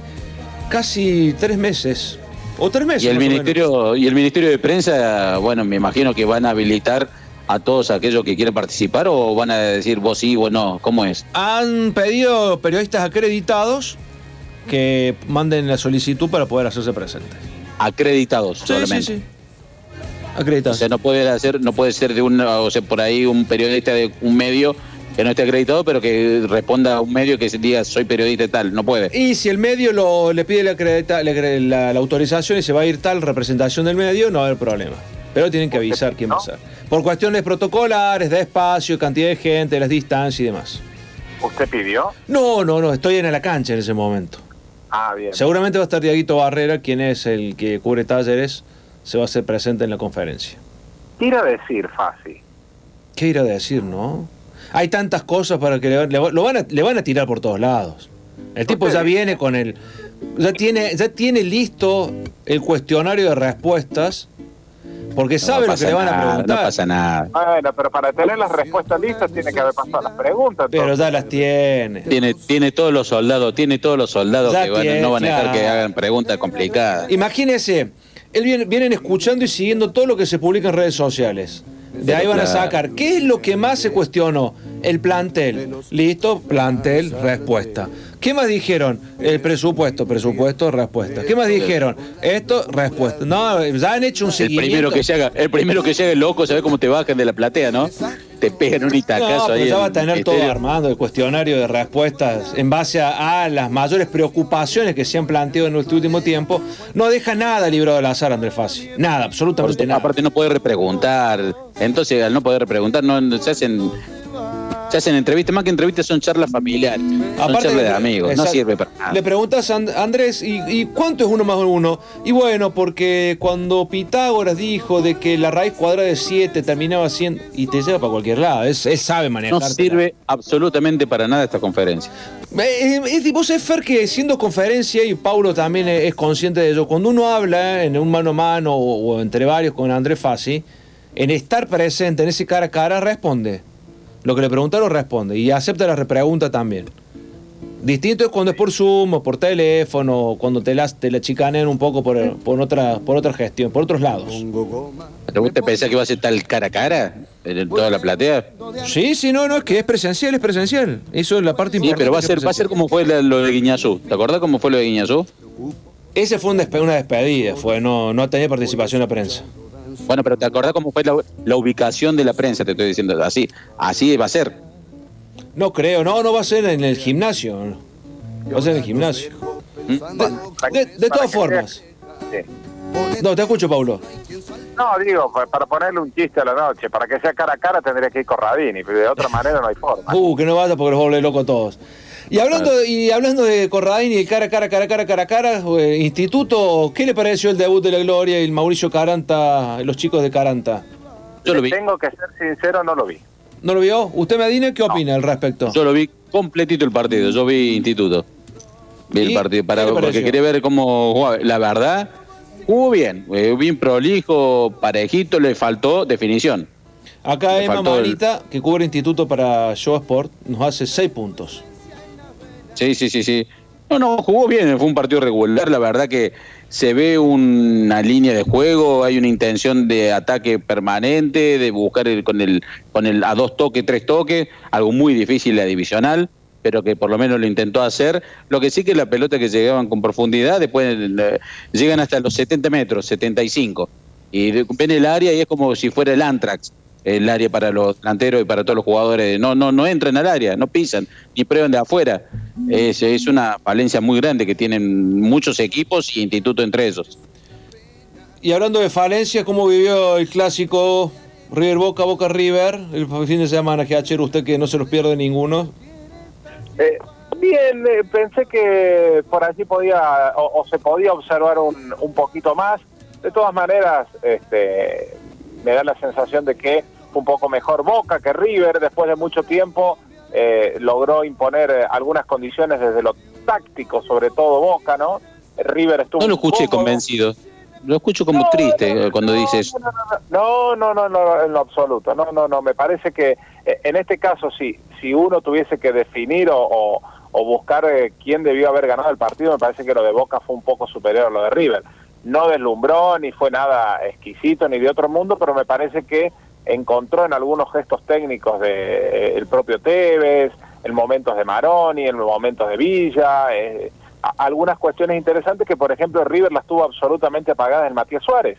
[SPEAKER 1] casi tres meses. O tres meses.
[SPEAKER 2] Y el ministerio y el ministerio de prensa, bueno, me imagino que van a habilitar a todos aquellos que quieren participar o van a decir vos sí, vos no? ¿Cómo es?
[SPEAKER 1] Han pedido periodistas acreditados que manden la solicitud para poder hacerse presentes.
[SPEAKER 2] Acreditados
[SPEAKER 1] Sí,
[SPEAKER 2] solamente.
[SPEAKER 1] sí, sí. Acreditados.
[SPEAKER 2] O sea, no puede hacer, no puede ser de un, o sea, por ahí un periodista de un medio que no esté acreditado, pero que responda a un medio que diga soy periodista y tal, no puede.
[SPEAKER 1] Y si el medio lo, le pide la, acredita- la, la- la autorización y se va a ir tal representación del medio, no va a haber problema. Pero tienen que avisar quién va a ser. Por cuestiones protocolares, de espacio, cantidad de gente, las distancias y demás.
[SPEAKER 12] ¿Usted pidió?
[SPEAKER 1] No, no, no, estoy en la cancha en ese momento.
[SPEAKER 12] Ah, bien.
[SPEAKER 1] Seguramente va a estar Diaguito Barrera, quien es el que cubre talleres, se va a hacer presente en la conferencia.
[SPEAKER 12] Tira a decir, fácil.
[SPEAKER 1] ¿Qué ir a decir, no? Hay tantas cosas para que le, le- lo van a, le van a tirar por todos lados. El tipo ya viene con el. Ya tiene, ya tiene listo el cuestionario de respuestas. Porque sabe lo que
[SPEAKER 2] pasa
[SPEAKER 1] le van a
[SPEAKER 2] nada,
[SPEAKER 1] preguntar.
[SPEAKER 2] No pasa nada.
[SPEAKER 12] Bueno, pero para tener las respuestas listas tiene que haber pasado las preguntas.
[SPEAKER 1] Pero ya las tiene.
[SPEAKER 2] Tiene, tiene todos los soldados, tiene todos los soldados
[SPEAKER 1] Ya
[SPEAKER 2] que van-
[SPEAKER 1] tiene,
[SPEAKER 2] no van a dejar
[SPEAKER 1] claro.
[SPEAKER 2] que hagan preguntas complicadas.
[SPEAKER 1] Imagínese, él viene- vienen escuchando y siguiendo todo lo que se publica en redes sociales. De ahí van a sacar. ¿Qué es lo que más se cuestionó? El plantel. Listo, plantel, respuesta. ¿Qué más dijeron? El presupuesto, presupuesto, respuesta. ¿Qué más dijeron? Esto, respuesta. No, ya han hecho un
[SPEAKER 2] El
[SPEAKER 1] seguimiento.
[SPEAKER 2] primero que llega, el primero que llega el loco, ¿sabes cómo te bajan de la platea, no? Te pegan un itacazo
[SPEAKER 1] No,
[SPEAKER 2] ahí.
[SPEAKER 1] ya va a tener todo armado el cuestionario de respuestas en base a, a las mayores preocupaciones que se han planteado en este último tiempo. No deja nada librado al azar, Andrés Fassi. Nada, absolutamente
[SPEAKER 2] Porque,
[SPEAKER 1] nada.
[SPEAKER 2] Aparte no puede repreguntar. Entonces, al no poder repreguntar, no, no- se hacen se hacen entrevistas, más que entrevistas son charlas familiares, son charlas de amigos, no
[SPEAKER 1] exacto.
[SPEAKER 2] sirve para nada.
[SPEAKER 1] Le preguntas a And- Andrés, ¿y, y cuánto es uno más uno? Y bueno, porque cuando Pitágoras dijo de que la raíz cuadrada de 7 terminaba siendo... Y te lleva para cualquier lado, es, él sabe manejar.
[SPEAKER 2] No sirve absolutamente para nada esta conferencia.
[SPEAKER 1] Eh, Es, es, vos sabés, Fer, que siendo conferencia, y Paulo también es, es consciente de ello, cuando uno habla en un mano a mano o, o entre varios con Andrés Fassi, en estar presente en ese cara a cara, responde. Lo que le preguntaron responde y acepta la repregunta también. Distinto es cuando es por Zoom o por teléfono, o cuando te la, te la chicanean un poco por, por, otra, por otra gestión, por otros lados.
[SPEAKER 2] ¿Pero vos te pensás que va a ser tal cara a cara en toda la platea?
[SPEAKER 1] Sí, sí, no, no, es que es presencial, es presencial. Eso es la parte
[SPEAKER 2] Sí,
[SPEAKER 1] importante.
[SPEAKER 2] pero va a ser, va a ser como fue lo de Guiñazú. ¿Te acordás cómo fue lo de Guiñazú?
[SPEAKER 1] Ese fue un despe- una despedida, fue, no, no tenía participación en la prensa.
[SPEAKER 2] Bueno, pero ¿te acordás cómo fue la, la ubicación de la prensa? Te estoy diciendo. Así, así va a ser.
[SPEAKER 1] No creo, no, no va a ser en el gimnasio. Va a ser en el gimnasio. De, de- de todas formas. No, te escucho, Paulo.
[SPEAKER 12] No, digo, pa- para ponerle un chiste a la noche, para que sea cara a cara tendría que ir con Radini, pero de otra manera no hay forma.
[SPEAKER 1] Uh, que no vaya porque los vuelve locos todos. Y hablando, y hablando de Corradini y cara a cara, cara a cara, cara a cara, eh, Instituto, ¿qué le pareció el debut de la Gloria y el Mauricio Caranta, los chicos de Caranta?
[SPEAKER 2] Yo lo vi.
[SPEAKER 12] Tengo que ser sincero, no lo vi.
[SPEAKER 1] ¿No lo vio? ¿Usted, Medina, qué opina al respecto?
[SPEAKER 2] Yo lo vi completito el partido. Yo vi Instituto. Vi el
[SPEAKER 1] ¿Y
[SPEAKER 2] partido para, porque quería ver cómo jugaba. La verdad, jugó bien. eh, bien prolijo, parejito, le faltó definición.
[SPEAKER 1] Acá
[SPEAKER 2] Le
[SPEAKER 1] Emma
[SPEAKER 2] el-
[SPEAKER 1] Manita, que cubre Instituto para Show Sport, nos hace seis puntos.
[SPEAKER 2] Sí, sí, sí, sí. No, no, jugó bien, fue un partido regular, la verdad que se ve una línea de juego, hay una intención de ataque permanente, de buscar el- con el con el a dos toques, tres toques, algo muy difícil la divisional, pero que por lo menos lo intentó hacer. Lo que sí que la pelota que llegaban con profundidad, después eh, llegan hasta los 70 metros, 75. Y ven el área y es como si fuera el Antrax, el área para los delanteros y para todos los jugadores. No, no, no entran al área, no pisan, ni prueban de afuera. Es, es una falencia muy grande que tienen muchos equipos y instituto entre ellos.
[SPEAKER 1] Y hablando de falencias, ¿cómo vivió el clásico River Boca, Boca River? El fin de semana que ayer usted que no se los pierde ninguno.
[SPEAKER 12] Eh, bien, eh, pensé que por allí podía o, o se podía observar un, un poquito más. De todas maneras, este, me da la sensación de que fue un poco mejor Boca que River. Después de mucho tiempo eh, logró imponer eh, algunas condiciones desde lo táctico, sobre todo Boca, ¿no? River estuvo
[SPEAKER 2] No lo escuché
[SPEAKER 12] poco-
[SPEAKER 2] convencido. Lo escucho como triste cuando dices.
[SPEAKER 12] No, no, no, no, en lo absoluto. No, no, no. Me parece que eh, en este caso, si, si uno tuviese que definir o, o- o buscar eh, quién debió haber ganado el partido, me parece que lo de Boca fue un poco superior a lo de River. No deslumbró, ni fue nada exquisito, ni de otro mundo, pero me parece que encontró en algunos gestos técnicos de el propio Tevez, en momentos de Maroni, en momentos de Villa, eh, algunas cuestiones interesantes que, por ejemplo, River las tuvo absolutamente apagadas en Matías Suárez.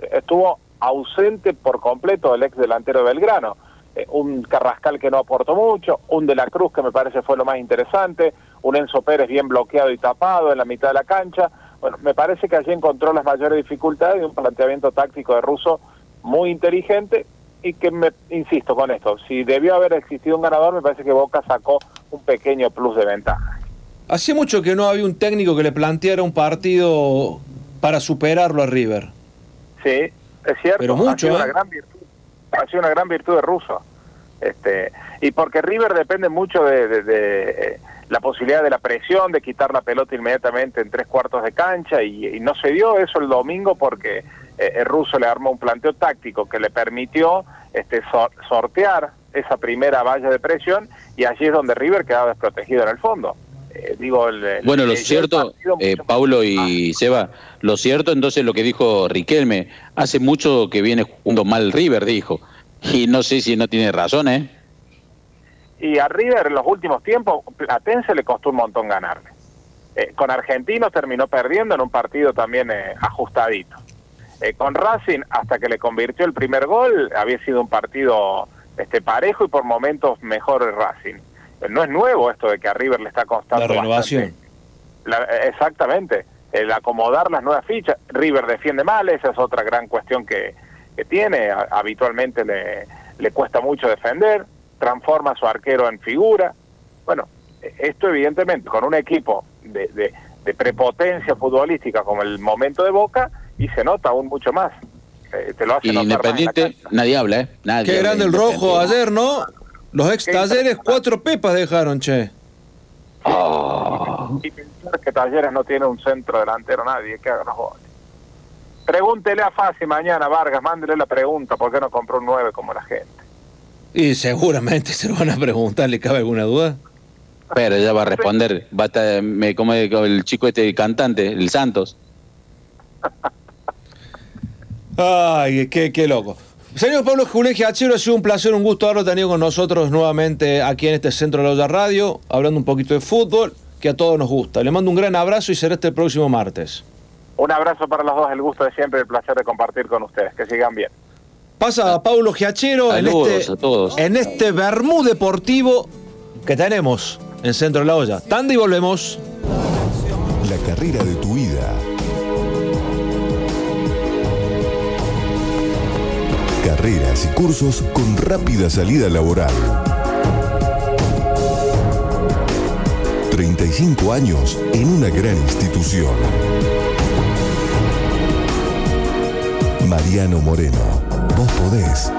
[SPEAKER 12] Estuvo ausente por completo el ex delantero de Belgrano. Eh, un Carrascal que no aportó mucho, un De la Cruz que me parece fue lo más interesante, un Enzo Pérez bien bloqueado y tapado en la mitad de la cancha. Bueno, me parece que allí encontró las mayores dificultades y un planteamiento táctico de Russo muy inteligente y que me insisto con esto, si debió haber existido un ganador, me parece que Boca sacó un pequeño plus de ventaja.
[SPEAKER 1] Hace mucho que no había un técnico que le planteara un partido para superarlo a River.
[SPEAKER 12] Sí, es cierto.
[SPEAKER 1] Pero mucho,
[SPEAKER 12] ha sido, una
[SPEAKER 1] ¿eh?
[SPEAKER 12] gran virtud, ha sido una gran virtud de Russo. Este, y porque River depende mucho de, de- de, eh, la posibilidad de la presión, de quitar la pelota inmediatamente en tres cuartos de cancha, y, y no se dio eso el domingo porque eh, el ruso le armó un planteo táctico que le permitió este, sor- sortear esa primera valla de presión, y allí es donde River quedaba desprotegido en el fondo. Eh, digo, el- el-
[SPEAKER 2] Bueno, lo cierto, eh, Paulo y Seba, lo cierto entonces lo que dijo Riquelme, hace mucho que viene jugando mal River, dijo. Y no sé si no tiene razón, ¿eh?
[SPEAKER 12] Y a River en los últimos tiempos, Platense le costó un montón ganarle. Eh, con Argentinos terminó perdiendo en un partido también eh, ajustadito. Eh, con Racing, hasta que le convirtió el primer gol, había sido un partido este parejo y por momentos mejor el Racing. Eh, No es nuevo esto de que a River le está costando
[SPEAKER 1] La renovación.
[SPEAKER 12] La- eh, exactamente, el acomodar las nuevas fichas. River defiende mal, esa es otra gran cuestión que, que tiene. Habitualmente le, le cuesta mucho defender, transforma a su arquero en figura. Bueno, esto evidentemente con un equipo de, de- de prepotencia futbolística como el momento de Boca y se nota aún mucho más. Eh, te lo hace
[SPEAKER 2] Independiente, nadie habla, ¿eh? Nadie
[SPEAKER 1] Qué grande
[SPEAKER 2] de
[SPEAKER 1] el rojo ayer, ¿no? Los ex talleres, cuatro pepas dejaron, che.
[SPEAKER 12] Y pensar que Talleres no tiene un centro delantero nadie que haga los goles. Pregúntele a Fasi mañana, Vargas, mándele la pregunta, ¿por qué no compró un 9 como la gente?
[SPEAKER 1] Y seguramente se lo van a preguntar, ¿le cabe alguna duda?
[SPEAKER 2] Pero ya va a responder, va a estar- me, como el chico este cantante, el Santos.
[SPEAKER 1] Ay, qué, qué loco. Señor Pablo Julián Giachero, ha sido un placer, un gusto haberlo tenido con nosotros nuevamente aquí en este Centro de la Olla Radio, hablando un poquito de fútbol, que a todos nos gusta. Le mando un gran abrazo y será este el próximo martes.
[SPEAKER 12] Un abrazo para los dos, el gusto de siempre y el placer de compartir con ustedes. Que sigan bien.
[SPEAKER 1] Pasa a Paulo Giachero en este,
[SPEAKER 2] a todos.
[SPEAKER 1] en este Bermú deportivo que tenemos en Centro de la Olla. Tanda y volvemos.
[SPEAKER 5] La carrera de tu vida. Carreras y cursos con rápida salida laboral. 35 años en una gran institución. Mariano Moreno, vos podés.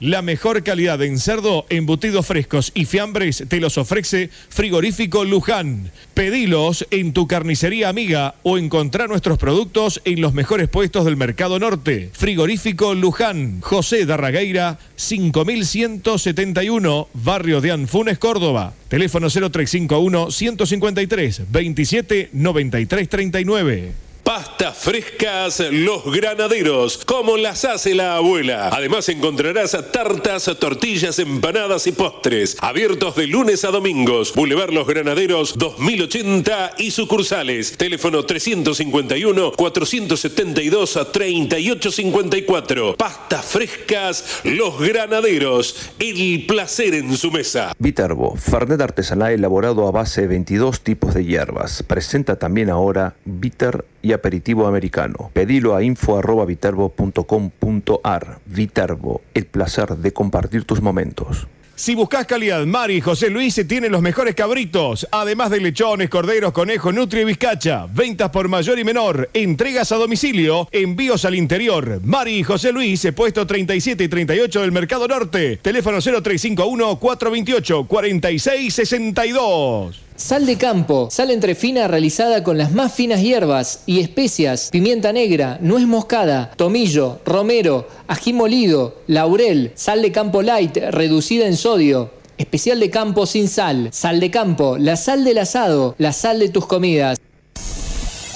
[SPEAKER 6] La mejor calidad en cerdo, embutidos frescos y fiambres te los ofrece Frigorífico Luján. Pedilos en tu carnicería amiga o encontrá nuestros productos en los mejores puestos del Mercado Norte. Frigorífico Luján, José Darragueira, 5171, Barrio de Anfunes, Córdoba. Teléfono 0351 153 27 93 39.
[SPEAKER 7] Pastas frescas Los Granaderos, como las hace la abuela. Además encontrarás tartas, tortillas, empanadas y postres. Abiertos de lunes a domingos. Boulevard Los Granaderos 2080 y sucursales. Teléfono 351-472-3854. Pastas frescas Los Granaderos. El placer en su mesa.
[SPEAKER 8] Viterbo, Fernet artesanal elaborado a base de 22 tipos de hierbas. Presenta también ahora bitter y aperitivo americano. Pedilo a info.viterbo.com.ar. Viterbo, el placer de compartir tus momentos.
[SPEAKER 6] Si buscas calidad, Mari y José Luis tienen los mejores cabritos, además de lechones, corderos, conejos, nutria y bizcacha. Ventas por mayor y menor, entregas a domicilio, envíos al interior. Mari y José Luis, puesto 37 y 38 del Mercado Norte. Teléfono 0351-428-4662.
[SPEAKER 9] Sal de campo, sal entre fina realizada con las más finas hierbas y especias, pimienta negra, nuez moscada, tomillo, romero, ají molido, laurel, sal de campo light reducida en sodio. Especial de campo sin sal, sal de campo, la sal del asado, la sal de tus comidas.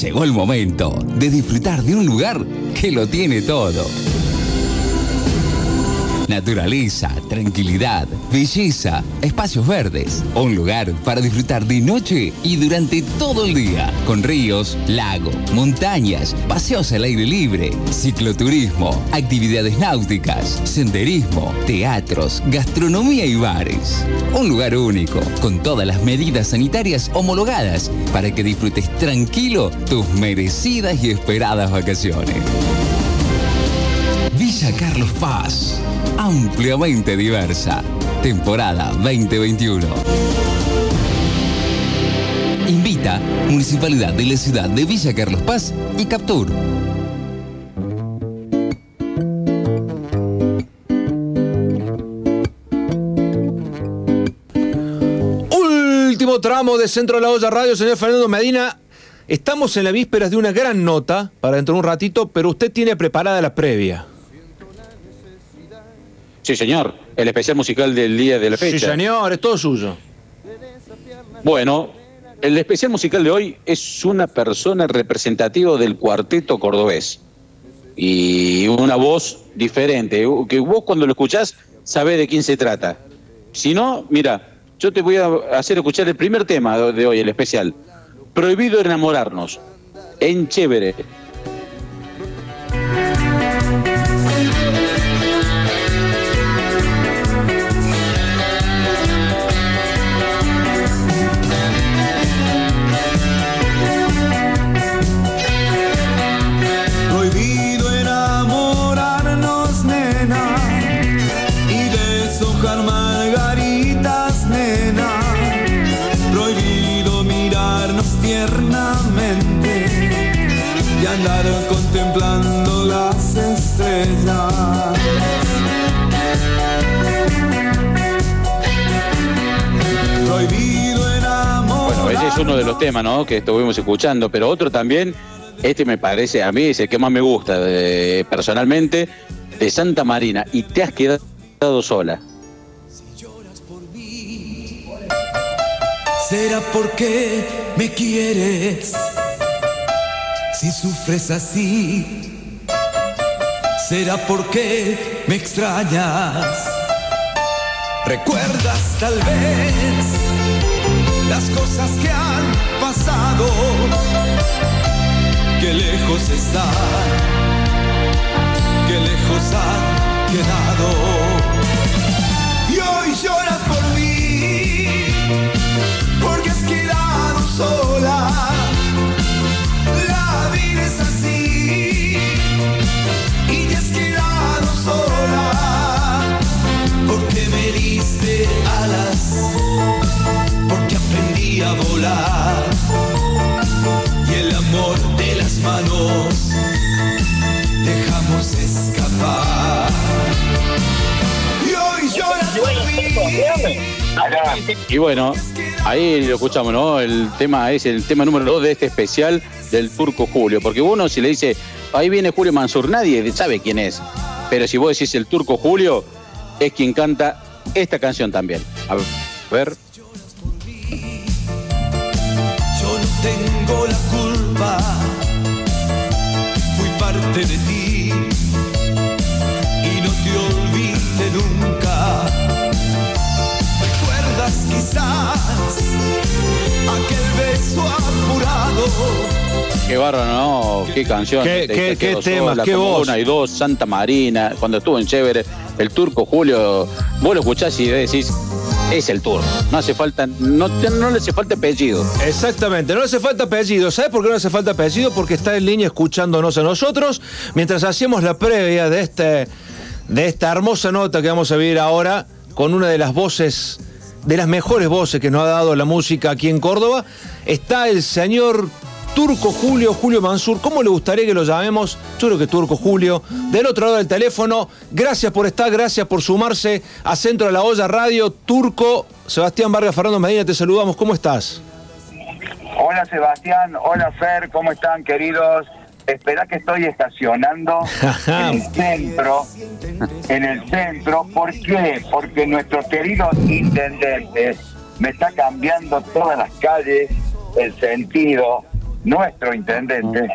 [SPEAKER 10] Llegó el momento de disfrutar de un lugar que lo tiene todo. Naturaleza, tranquilidad, belleza, espacios verdes. Un lugar para disfrutar de noche y durante todo el día. Con ríos, lago, montañas, paseos al aire libre, cicloturismo, actividades náuticas, senderismo, teatros, gastronomía y bares. Un lugar único, con todas las medidas sanitarias homologadas para que disfrutes tranquilo tus merecidas y esperadas vacaciones. Villa Carlos Paz, ampliamente diversa. Temporada 2021. Invita Municipalidad de la Ciudad de Villa Carlos Paz y Captur.
[SPEAKER 1] Último tramo de Centro de la Olla Radio, señor Fernando Medina. Estamos en la vísperas de una gran nota para dentro de un ratito, pero usted tiene preparada la previa.
[SPEAKER 2] Sí, señor. El especial musical del día de la fecha.
[SPEAKER 1] Sí, señor, es todo suyo.
[SPEAKER 2] Bueno, el especial musical de hoy es una persona representativa del cuarteto cordobés. Y una voz diferente, que vos cuando lo escuchás sabés de quién se trata. Si no, mira, yo te voy a hacer escuchar el primer tema de hoy, el especial. Prohibido enamorarnos. En chévere. ¿No? Que estuvimos escuchando, pero otro también, este me parece, a mí es el que más me gusta personalmente, de Santa Marina. Y te has quedado sola.
[SPEAKER 13] ¿Será porque me quieres? Si sufres así, ¿será porque me extrañas? ¿Recuerdas tal vez las cosas que han pasado? Que lejos están, que lejos han quedado. Y hoy lloras por mí porque has quedado sola. La vida es así y has quedado sola porque me diste alas, a volar y el amor de las manos dejamos escapar. Y hoy lloras por mí.
[SPEAKER 2] Y bueno, ahí lo escuchamos, ¿no? El tema es el tema número dos de este especial del Turco Julio. Porque uno si le dice, ahí viene Julio Mansur, nadie sabe quién es. Pero si vos decís el Turco Julio, es quien canta esta canción también. A ver.
[SPEAKER 13] Tengo la culpa, fui parte de ti y no te olvide nunca. ¿Recuerdas quizás aquel beso apurado?
[SPEAKER 2] Qué bárbaro, ¿no? Qué canción.
[SPEAKER 1] Qué-
[SPEAKER 2] Te-
[SPEAKER 1] qué- qué temas, voz.
[SPEAKER 2] Una y dos, Santa Marina, cuando estuvo en Chévere, el turco Julio, vos lo escuchás y decís, es el turco. No hace falta, no, no le hace falta apellido.
[SPEAKER 1] Exactamente, no hace falta apellido. ¿Sabes por qué no hace falta apellido? Porque está en línea escuchándonos a nosotros mientras hacíamos la previa de, este, de esta hermosa nota que vamos a vivir ahora con una de las voces, de las mejores voces que nos ha dado la música aquí en Córdoba. Está el señor Turco Julio, Julio Mansur. ¿Cómo le gustaría que lo llamemos? Yo creo que Turco Julio. Del otro lado del teléfono, gracias por estar, gracias por sumarse a Centro de la Olla Radio. Turco, Sebastián Vargas, Fernando Medina, te saludamos. ¿Cómo estás?
[SPEAKER 14] Hola Sebastián, hola Fer, ¿cómo están queridos? Espera que estoy estacionando en el centro, en el centro. ¿Por qué? Porque nuestro querido intendente me está cambiando todas las calles, el sentido, nuestro intendente.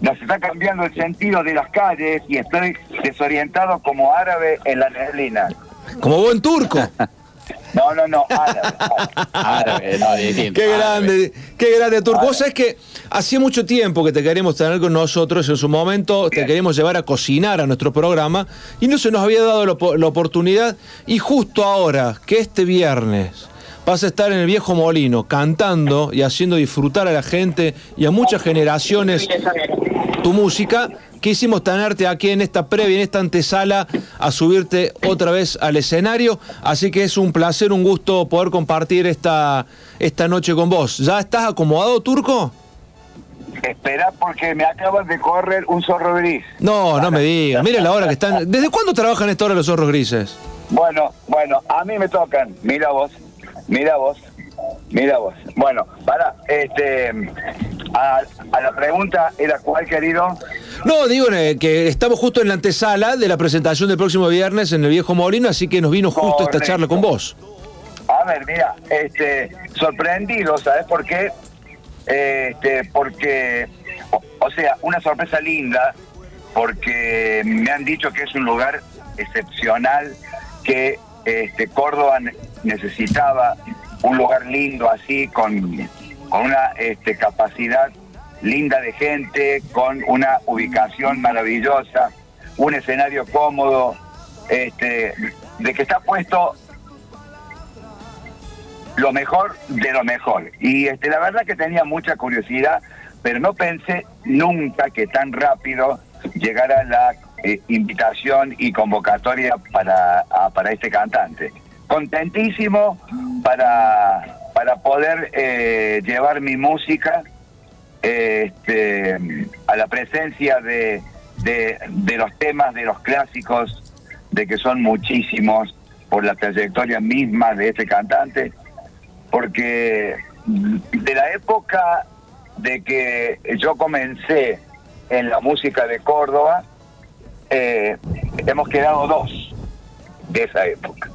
[SPEAKER 14] Nos está cambiando el sentido de las calles y estoy desorientado como árabe en la neblina.
[SPEAKER 1] Como buen turco.
[SPEAKER 14] No, no, no, árabe. árabe, no, distinto,
[SPEAKER 1] Qué
[SPEAKER 14] árabe.
[SPEAKER 1] grande, qué grande, Turco. Vos sabés que hacía mucho tiempo que te queríamos tener con nosotros. En su momento te queríamos llevar a cocinar a nuestro programa y no se nos había dado la oportunidad. Y justo ahora, que este viernes vas a estar en el viejo molino cantando y haciendo disfrutar a la gente y a muchas generaciones tu música. Quisimos tenerte aquí en esta previa, en esta antesala, a subirte otra vez al escenario. Así que es un placer, un gusto poder compartir esta, esta noche con vos. ¿Ya estás acomodado, Turco?
[SPEAKER 14] Espera porque me acabas de correr un zorro gris.
[SPEAKER 1] No, no me digas. Mira la hora que están. ¿Desde cuándo trabajan esta hora los zorros grises?
[SPEAKER 14] Bueno, bueno, a mí me tocan. Mira vos, mira vos, mira vos. Bueno, para, este, a, a la pregunta era cuál, querido.
[SPEAKER 1] No, digo eh, que estamos justo en la antesala de la presentación del próximo viernes en el viejo molino, así que nos vino justo esta charla con vos.
[SPEAKER 14] A ver, mira, este, sorprendido, ¿sabes por qué? Este, porque, o, o sea, una sorpresa linda, porque me han dicho que es un lugar excepcional, que este, Córdoba necesitaba un lugar lindo así, con, con una este, capacidad linda de gente, con una ubicación maravillosa, un escenario cómodo, este, de que está puesto lo mejor de lo mejor. Y este, la verdad que tenía mucha curiosidad, pero no pensé nunca que tan rápido llegara la eh, invitación y convocatoria para, a- para este cantante. Contentísimo para, para poder eh, llevar mi música este, a la presencia de, de, los temas, de los clásicos, de que son muchísimos por la trayectoria misma de este cantante, porque de la época de que yo comencé en la música de Córdoba, eh, hemos quedado dos de esa época.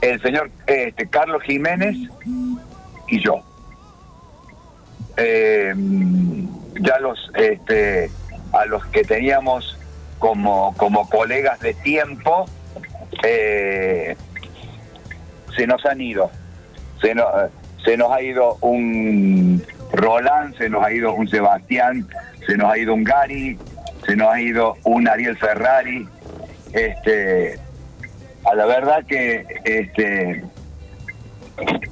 [SPEAKER 14] El señor este, Carlos Jiménez y yo. Eh, ya los este, a los que teníamos como, como colegas de tiempo eh, se nos han ido. Se, se nos ha ido un Roland, se nos ha ido un Sebastián, se nos ha ido un Gary, se nos ha ido un Ariel Ferrari. Este, a la verdad que este,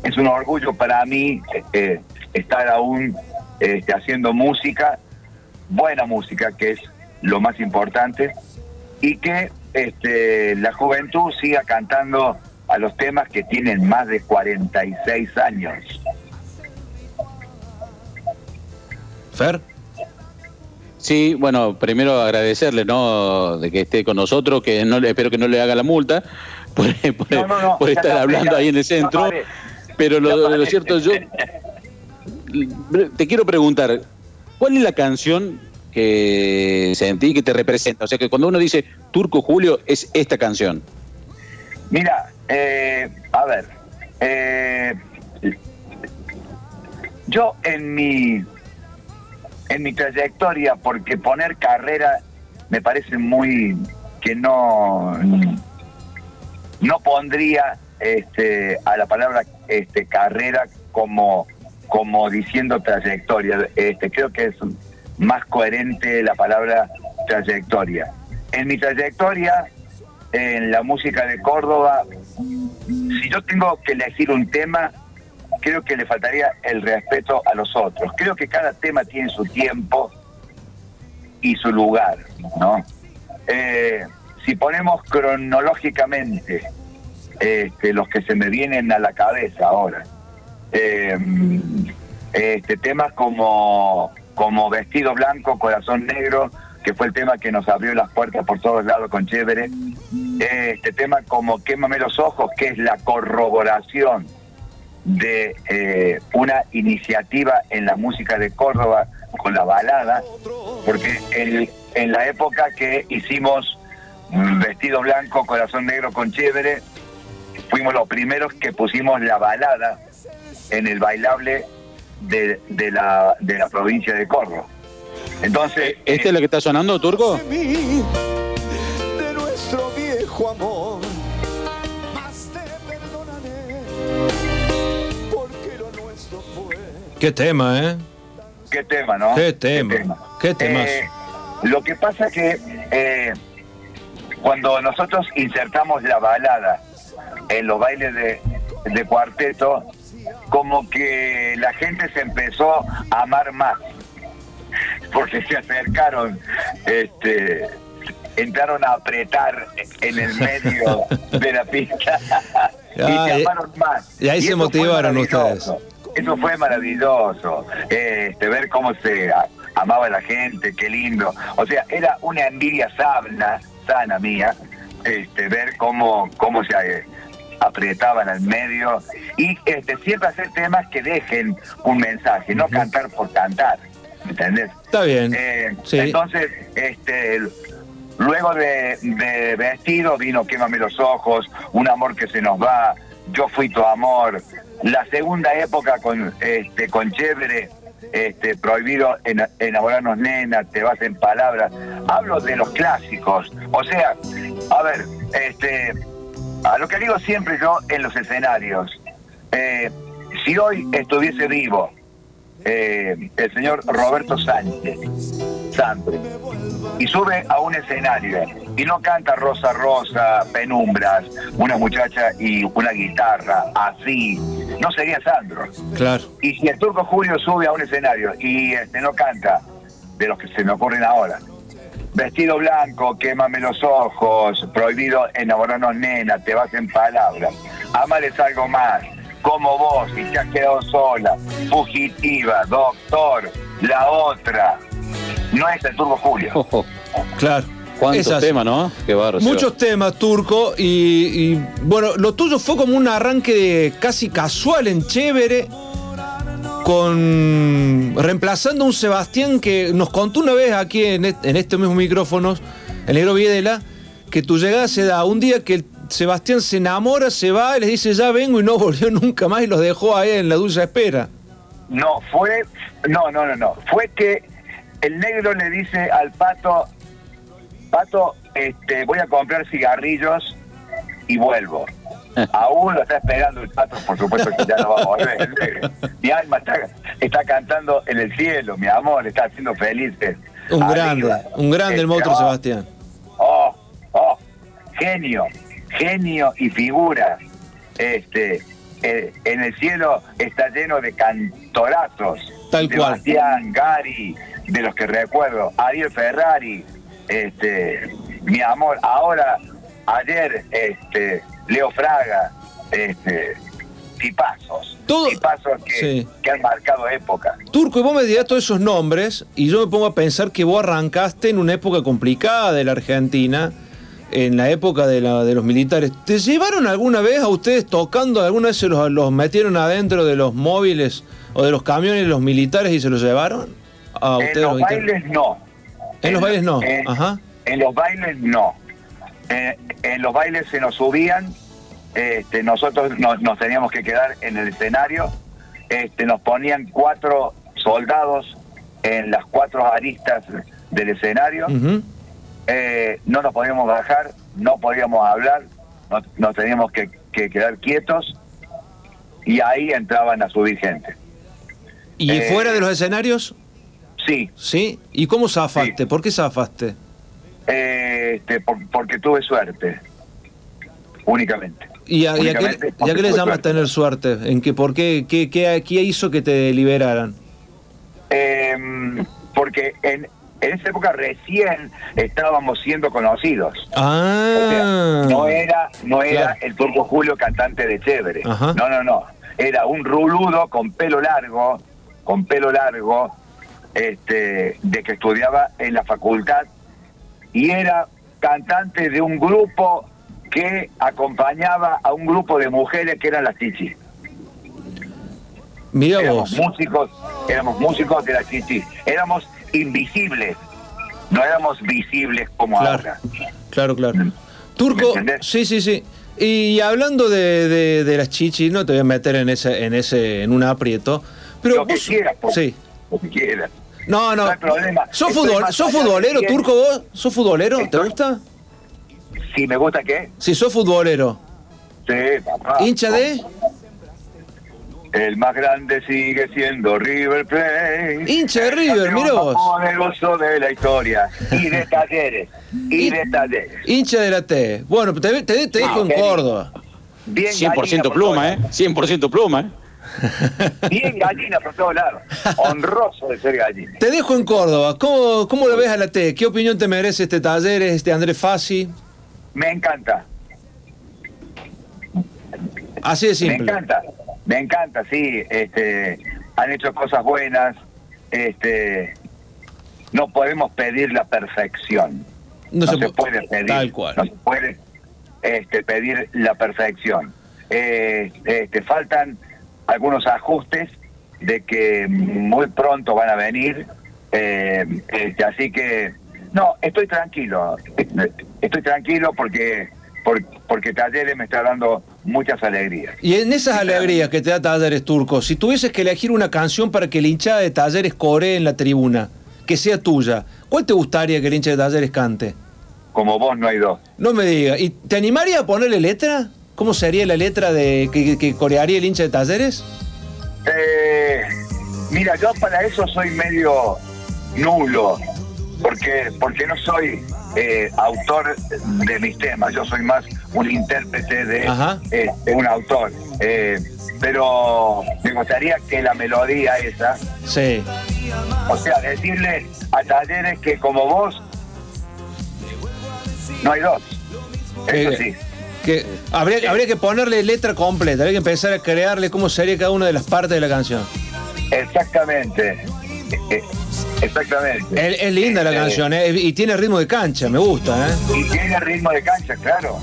[SPEAKER 14] es un orgullo para mí eh, estar aún este, haciendo música, buena música, que es lo más importante, y que este, la juventud siga cantando a los temas que tienen más de 46 años.
[SPEAKER 1] Fer.
[SPEAKER 2] Sí, bueno, primero agradecerle, ¿no? De que esté con nosotros, que no espero que no le haga la multa por, por-
[SPEAKER 14] No, no, no,
[SPEAKER 2] por estar
[SPEAKER 14] está,
[SPEAKER 2] hablando ahí en el centro. Pero lo, lo cierto, yo te quiero preguntar, ¿cuál es la canción que sentí que te representa? O sea, que cuando uno dice Turco Julio, es esta canción.
[SPEAKER 14] Mira, eh, a ver, eh, yo en mi en mi trayectoria, porque poner carrera me parece muy que no no pondría este, a la palabra este, carrera como como diciendo trayectoria. Este, creo que es más coherente la palabra trayectoria. En mi trayectoria en la música de Córdoba, si yo tengo que elegir un tema, creo que le faltaría el respeto a los otros. Creo que cada tema tiene su tiempo y su lugar, ¿no? Eh, si ponemos cronológicamente este, los que se me vienen a la cabeza ahora, eh, este, temas como, como Vestido Blanco, Corazón Negro, que fue el tema que nos abrió las puertas por todos lados con Chévere. Este tema como Quémame los ojos, que es la corroboración de eh, una iniciativa en la música de Córdoba con la balada, porque en, en la época que hicimos mm, Vestido Blanco, Corazón Negro con Chévere, fuimos los primeros que pusimos la balada en el bailable de, de la, de la provincia de Córdoba. Entonces,
[SPEAKER 2] ¿Este es lo que está sonando, Turco?
[SPEAKER 13] de nuestro viejo amor. Lo nuestro fue.
[SPEAKER 1] Qué tema, ¿eh?
[SPEAKER 14] qué tema, ¿no?
[SPEAKER 1] Qué tema. Qué temas.
[SPEAKER 14] Eh, lo que pasa que eh, cuando nosotros insertamos la balada en los bailes de, de cuarteto, como que la gente se empezó a amar más, porque se acercaron, este, entraron a apretar en el medio de la pista y
[SPEAKER 1] Ah,
[SPEAKER 14] se
[SPEAKER 1] y-
[SPEAKER 14] amaron más.
[SPEAKER 1] y ahí se motivaron
[SPEAKER 14] maravilloso. Eso fue maravilloso, este, ver cómo se amaba la gente, qué lindo. O sea, era una envidia sana, sana mía, este, ver cómo, cómo se eh, apretaban al medio y este, siempre hacer temas que dejen un mensaje, no cantar por cantar, ¿me entendés?
[SPEAKER 1] Está bien.
[SPEAKER 14] Eh,
[SPEAKER 1] Sí.
[SPEAKER 14] Entonces, este, luego de, de vestido vino Quémame los ojos, Un amor que se nos va, Yo fui tu amor. La segunda época con este con Chévere, este, prohibido en- enamorarnos nena, te vas en palabras. Hablo de los clásicos. O sea, a ver, este, a lo que digo siempre yo en los escenarios, eh, si hoy estuviese vivo eh, el señor Roberto Sánchez, Santos, y sube a un escenario y no canta Rosa Rosa, Penumbras, una muchacha y una guitarra, así, no sería Sandro.
[SPEAKER 1] Claro.
[SPEAKER 14] Y si el Turco Julio sube a un escenario y este no canta, de los que se me ocurren ahora, vestido blanco, quémame los ojos, prohibido enamorarnos nena, te vas en palabras, amales algo más, como vos, y te has quedado sola, fugitiva, doctor, la otra, no es el Turco Julio.
[SPEAKER 1] Claro.
[SPEAKER 2] ¿Cuántos
[SPEAKER 1] Esas-
[SPEAKER 2] temas, no? Qué.
[SPEAKER 1] Muchos temas, Turco, y, y, bueno, lo tuyo fue como un arranque de casi casual en Chévere, con reemplazando a un Sebastián que nos contó una vez aquí en estos mismos micrófonos, el negro Viedela, que tu llegada se da un día que el Sebastián se enamora, se va y les dice ya vengo y no volvió nunca más y los dejó ahí en la dulce espera.
[SPEAKER 14] No, fue, no, no, no, no, fue que el negro le dice al pato, pato, este, voy a comprar cigarrillos y vuelvo. Aún lo está esperando el pato, por supuesto que ya no va a volver. el. Mi alma está, está cantando en el cielo, mi amor, está haciendo felices.
[SPEAKER 1] Un
[SPEAKER 14] Arriba.
[SPEAKER 1] grande, un grande el
[SPEAKER 14] Este,
[SPEAKER 1] monstruo
[SPEAKER 14] oh,
[SPEAKER 1] Sebastián.
[SPEAKER 14] Oh, oh, genio, genio y figura. Este, eh, en el cielo está lleno de cantorazos.
[SPEAKER 1] Tal cual.
[SPEAKER 14] Sebastián, Gary, de los que recuerdo, Ariel Ferrari, este, mi amor, ahora, ayer, este, Leo Fraga, este, tipazos, tipazos que,
[SPEAKER 1] Sí.
[SPEAKER 14] que han marcado época.
[SPEAKER 1] Turco, y vos me dirás todos esos nombres y yo me pongo a pensar que vos arrancaste en una época complicada de la Argentina, en la época de, la- de los militares. ¿Te llevaron alguna vez a ustedes tocando, alguna vez se los, los metieron adentro de los móviles o de los camiones los militares y se los llevaron? A
[SPEAKER 14] En
[SPEAKER 1] ustedes,
[SPEAKER 14] los
[SPEAKER 1] militares?
[SPEAKER 14] bailes no.
[SPEAKER 1] En los bailes no.
[SPEAKER 14] en-
[SPEAKER 1] Ajá.
[SPEAKER 14] En los bailes no. Eh, en los bailes se nos subían, este, nosotros nos, nos teníamos que quedar en el escenario, este, nos ponían cuatro soldados en las cuatro aristas del escenario. Eh, no nos podíamos bajar, no podíamos hablar, nos, nos teníamos que, que quedar quietos y ahí entraban a subir gente.
[SPEAKER 1] ¿Y
[SPEAKER 14] Eh,
[SPEAKER 1] fuera de los escenarios?
[SPEAKER 14] Sí.
[SPEAKER 1] ¿Sí? ¿Y cómo zafaste? ¿Por qué zafaste?
[SPEAKER 14] Eh, este, por- porque tuve suerte, únicamente.
[SPEAKER 1] ¿Y a, y a qué, y a qué le llamas
[SPEAKER 14] suerte.
[SPEAKER 1] tener suerte? ¿En qué, ¿Por qué? ¿Qué, qué, qué hizo que te liberaran?
[SPEAKER 14] Eh, porque en, en esa época recién estábamos siendo conocidos.
[SPEAKER 1] Ah.
[SPEAKER 14] No era, no era
[SPEAKER 1] Claro.
[SPEAKER 14] el Turco Julio cantante de Chévere.
[SPEAKER 1] Ajá.
[SPEAKER 14] No, no, no. Era un ruludo con pelo largo, con pelo largo, este, de que estudiaba en la facultad y era cantante de un grupo que acompañaba a un grupo de mujeres que eran las chichis.
[SPEAKER 1] Mira
[SPEAKER 14] éramos
[SPEAKER 1] vos.
[SPEAKER 14] músicos, éramos músicos de las chichis, éramos invisibles, no éramos visibles como
[SPEAKER 1] Claro.
[SPEAKER 14] ahora.
[SPEAKER 1] Claro, claro. Turco, sí, sí, sí. Y hablando de, de- de las chichis, no te voy a meter en ese, en ese, en un aprieto. Pero
[SPEAKER 14] Lo que
[SPEAKER 1] vos-
[SPEAKER 14] quieras, por-
[SPEAKER 1] sí.
[SPEAKER 14] Lo que quieras.
[SPEAKER 1] No, no.
[SPEAKER 14] No hay problema.
[SPEAKER 1] ¿Sos, futbolero. Turco, vos? ¿Sos futbolero? ¿Te gusta?
[SPEAKER 14] Si me gusta qué?
[SPEAKER 1] Sí, sos futbolero.
[SPEAKER 14] Sí, papá.
[SPEAKER 1] ¿Hincha de?
[SPEAKER 14] El más grande sigue siendo River Plate.
[SPEAKER 1] Hincha de
[SPEAKER 14] El
[SPEAKER 1] River, mira vos.
[SPEAKER 14] más poderoso de la historia. Y de talleres. Y de talleres.
[SPEAKER 1] Hincha de la T. Bueno, te, te- te dejo en
[SPEAKER 14] querido.
[SPEAKER 1] Córdoba.
[SPEAKER 14] Bien
[SPEAKER 2] 100%
[SPEAKER 14] gallina por
[SPEAKER 2] pluma, ¿eh? 100% pluma, ¿eh?
[SPEAKER 14] Bien gallina por todos lados. Honroso de ser gallina.
[SPEAKER 1] Te dejo en Córdoba. ¿Cómo, cómo lo ves a la T? ¿Qué opinión te merece este taller, este Andrés Fassi?
[SPEAKER 14] Me encanta.
[SPEAKER 1] Así de
[SPEAKER 14] Me
[SPEAKER 1] simple.
[SPEAKER 14] encanta. Me encanta, sí. Este, han hecho cosas buenas. Este, no podemos pedir la perfección.
[SPEAKER 1] No
[SPEAKER 14] No,
[SPEAKER 1] se
[SPEAKER 14] se,
[SPEAKER 1] pu-
[SPEAKER 14] puede pedir.
[SPEAKER 1] tal cual.
[SPEAKER 14] No se puede este, pedir la perfección. Eh, este, faltan algunos ajustes de que muy pronto van a venir. eh, este, así que, no, estoy tranquilo. Estoy tranquilo porque, por- porque Talleres me está dando muchas alegrías.
[SPEAKER 1] Y en esas alegrías que te da Talleres Turco, si tuvieses que elegir una canción para que el hinchada de Talleres coree en la tribuna, que sea tuya, ¿cuál te gustaría que el hincha de Talleres cante?
[SPEAKER 14] Como vos no hay dos.
[SPEAKER 1] No me digas. ¿Y te animaría a ponerle letra? ¿Cómo sería la letra de que, que corearía el hincha de Talleres?
[SPEAKER 14] Eh, mira, yo para eso soy medio nulo, porque, porque no soy eh, autor de mis temas, yo soy más un intérprete de, eh, de un autor. Eh, pero me gustaría que la melodía esa,
[SPEAKER 1] Sí.
[SPEAKER 14] o sea, decirle a Talleres que como vos, no hay dos. Eso sí.
[SPEAKER 1] Que habría, habría que ponerle letra completa, habría que empezar a crearle cómo sería cada una de las partes de la canción.
[SPEAKER 14] Exactamente. Eh, Exactamente.
[SPEAKER 1] Es, es linda la
[SPEAKER 14] Eh,
[SPEAKER 1] canción, ¿eh? y tiene ritmo de cancha, me gusta. ¿eh?
[SPEAKER 14] Y tiene ritmo de cancha, claro.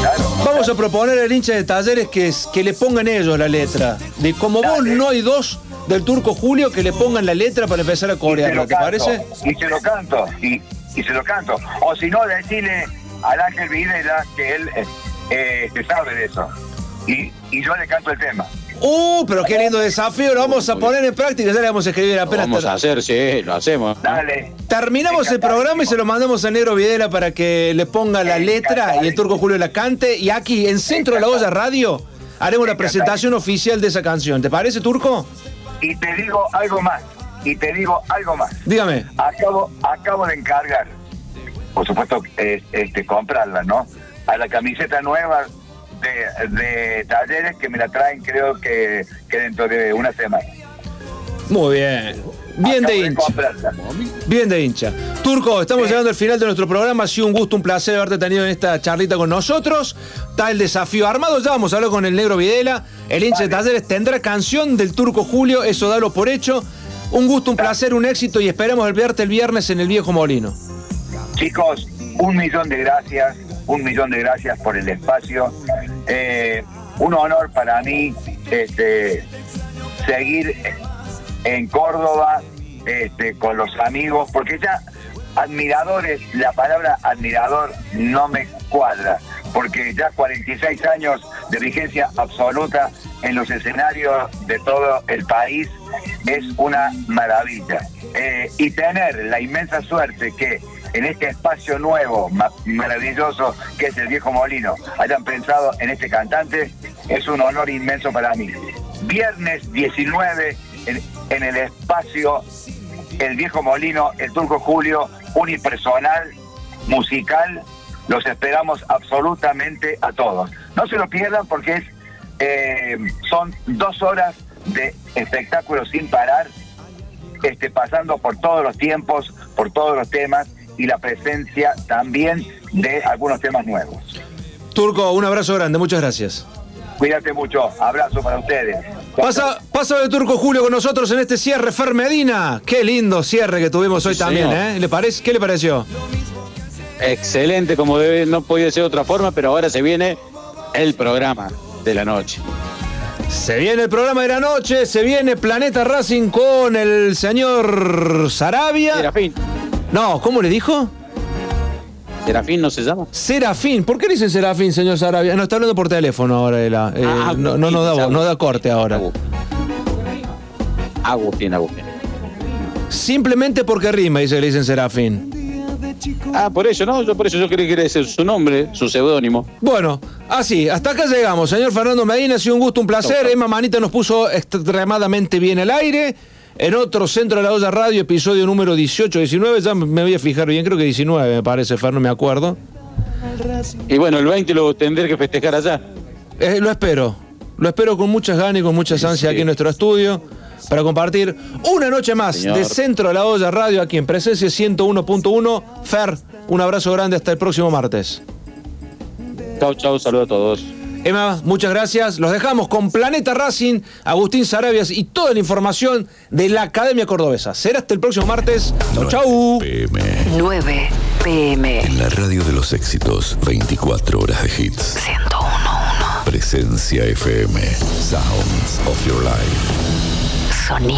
[SPEAKER 14] claro.
[SPEAKER 1] Vamos a proponer al hincha de talleres que, que le pongan ellos la letra. De como vos no hay dos del turco Julio, que le pongan la letra para empezar a
[SPEAKER 14] se lo
[SPEAKER 1] ¿te
[SPEAKER 14] canto,
[SPEAKER 1] parece?
[SPEAKER 14] Y se lo canto, y, y se lo canto. O si no, decirle al Ángel Videla que él eh, que sabe de eso. Y, y yo le canto el tema.
[SPEAKER 1] Uh, pero qué lindo desafío, lo vamos a poner en práctica, ya le vamos a escribir
[SPEAKER 2] Lo
[SPEAKER 1] apenas.
[SPEAKER 2] vamos
[SPEAKER 1] ter-
[SPEAKER 2] a hacer, sí, lo hacemos.
[SPEAKER 14] Dale.
[SPEAKER 1] Terminamos el programa y se lo mandamos a Negro Videla para que le ponga la letra y el turco Julio la cante. Y aquí, en Centro de la Olla Radio, haremos la presentación oficial de esa canción. ¿Te parece, turco?
[SPEAKER 14] Y te digo algo más. Y te digo algo más.
[SPEAKER 1] Dígame.
[SPEAKER 14] Acabo, acabo de encargar, por supuesto, eh, este, comprarla, ¿no? A la camiseta nueva de, de talleres que me la traen, creo que, que dentro de una semana.
[SPEAKER 1] Muy bien. Bien de hincha. Bien de hincha. Turco, estamos llegando al final de nuestro programa. Ha sido un gusto, un placer haberte tenido en esta charlita con nosotros. Está el desafío armado. Ya vamos a hablar con el negro Videla. El hincha de talleres tendrá canción del Turco Julio. Eso dalo por hecho. Un gusto, un placer, un éxito y esperamos verte el viernes en el Viejo Molino.
[SPEAKER 14] Chicos, un millón de gracias, un millón de gracias por el espacio. Eh, un honor para mí este, seguir en Córdoba este, con los amigos, porque ya admiradores, la palabra admirador no me cuadra, porque ya 46 años de vigencia absoluta en los escenarios de todo el país es una maravilla. Eh, y tener la inmensa suerte que en este espacio nuevo, ma- maravilloso, que es el Viejo Molino, hayan pensado en este cantante, es un honor inmenso para mí. Viernes 19, en, en el espacio El Viejo Molino, el Turco Julio, unipersonal, musical, los esperamos absolutamente a todos. No se lo pierdan porque es, eh, son dos horas de espectáculo sin parar, este, pasando por todos los tiempos, por todos los temas y la presencia también de algunos temas nuevos.
[SPEAKER 1] Turco, un abrazo grande. Muchas gracias.
[SPEAKER 14] Cuídate mucho, abrazo para ustedes.
[SPEAKER 1] Pasa, pasa de Turco Julio con nosotros en este cierre Fer Medina. Qué lindo cierre que tuvimos hoy también. ¿eh? ¿Le parece? ¿Qué le pareció?
[SPEAKER 2] Excelente, como debe, no podía ser de otra forma, pero ahora se viene el programa de la noche.
[SPEAKER 1] Se viene el programa de la noche, se viene Planeta Racing con el señor Sarabia.
[SPEAKER 2] Serafín.
[SPEAKER 1] No, ¿cómo le dijo?
[SPEAKER 2] ¿Serafín no se llama?
[SPEAKER 1] Serafín. ¿Por qué le dicen Serafín, señor Sarabia? No, está hablando por teléfono ahora. él, ah, eh,
[SPEAKER 2] Ah,
[SPEAKER 1] no, no, no da, no da corte ahora.
[SPEAKER 2] Agustín, Agustín.
[SPEAKER 1] Simplemente porque rima, dice que le dicen Serafín.
[SPEAKER 2] Ah, por eso, ¿no? Yo por eso yo creí que era ese su nombre, su seudónimo.
[SPEAKER 1] Bueno, así, hasta acá llegamos. Señor Fernando Medina, ha sido un gusto, un placer. Emma Manita nos puso extremadamente bien el aire. En otro Centro de la Olla Radio, episodio número 18, 19, ya me voy a fijar bien, creo que 19 me parece, Fer, no me acuerdo.
[SPEAKER 2] Y bueno, el 20 lo tendré que festejar allá.
[SPEAKER 1] Eh, lo espero, lo espero con muchas ganas y con muchas ansias aquí en nuestro estudio para compartir una noche más
[SPEAKER 2] Señor.
[SPEAKER 1] de Centro de la Olla Radio aquí en Presencia 101.1. Fer, un abrazo grande hasta el próximo martes.
[SPEAKER 2] Chau, chau, saludos a todos.
[SPEAKER 1] Emma, muchas gracias. Los dejamos con Planeta Racing, Agustín Sarabias y toda la información de la Academia Cordobesa. Será hasta el próximo martes. Chau, chau.
[SPEAKER 15] 9 pm.
[SPEAKER 11] En la radio de los éxitos, 24 horas de hits.
[SPEAKER 15] 101.1.
[SPEAKER 11] Presencia FM. Sounds of your life.
[SPEAKER 15] Sonido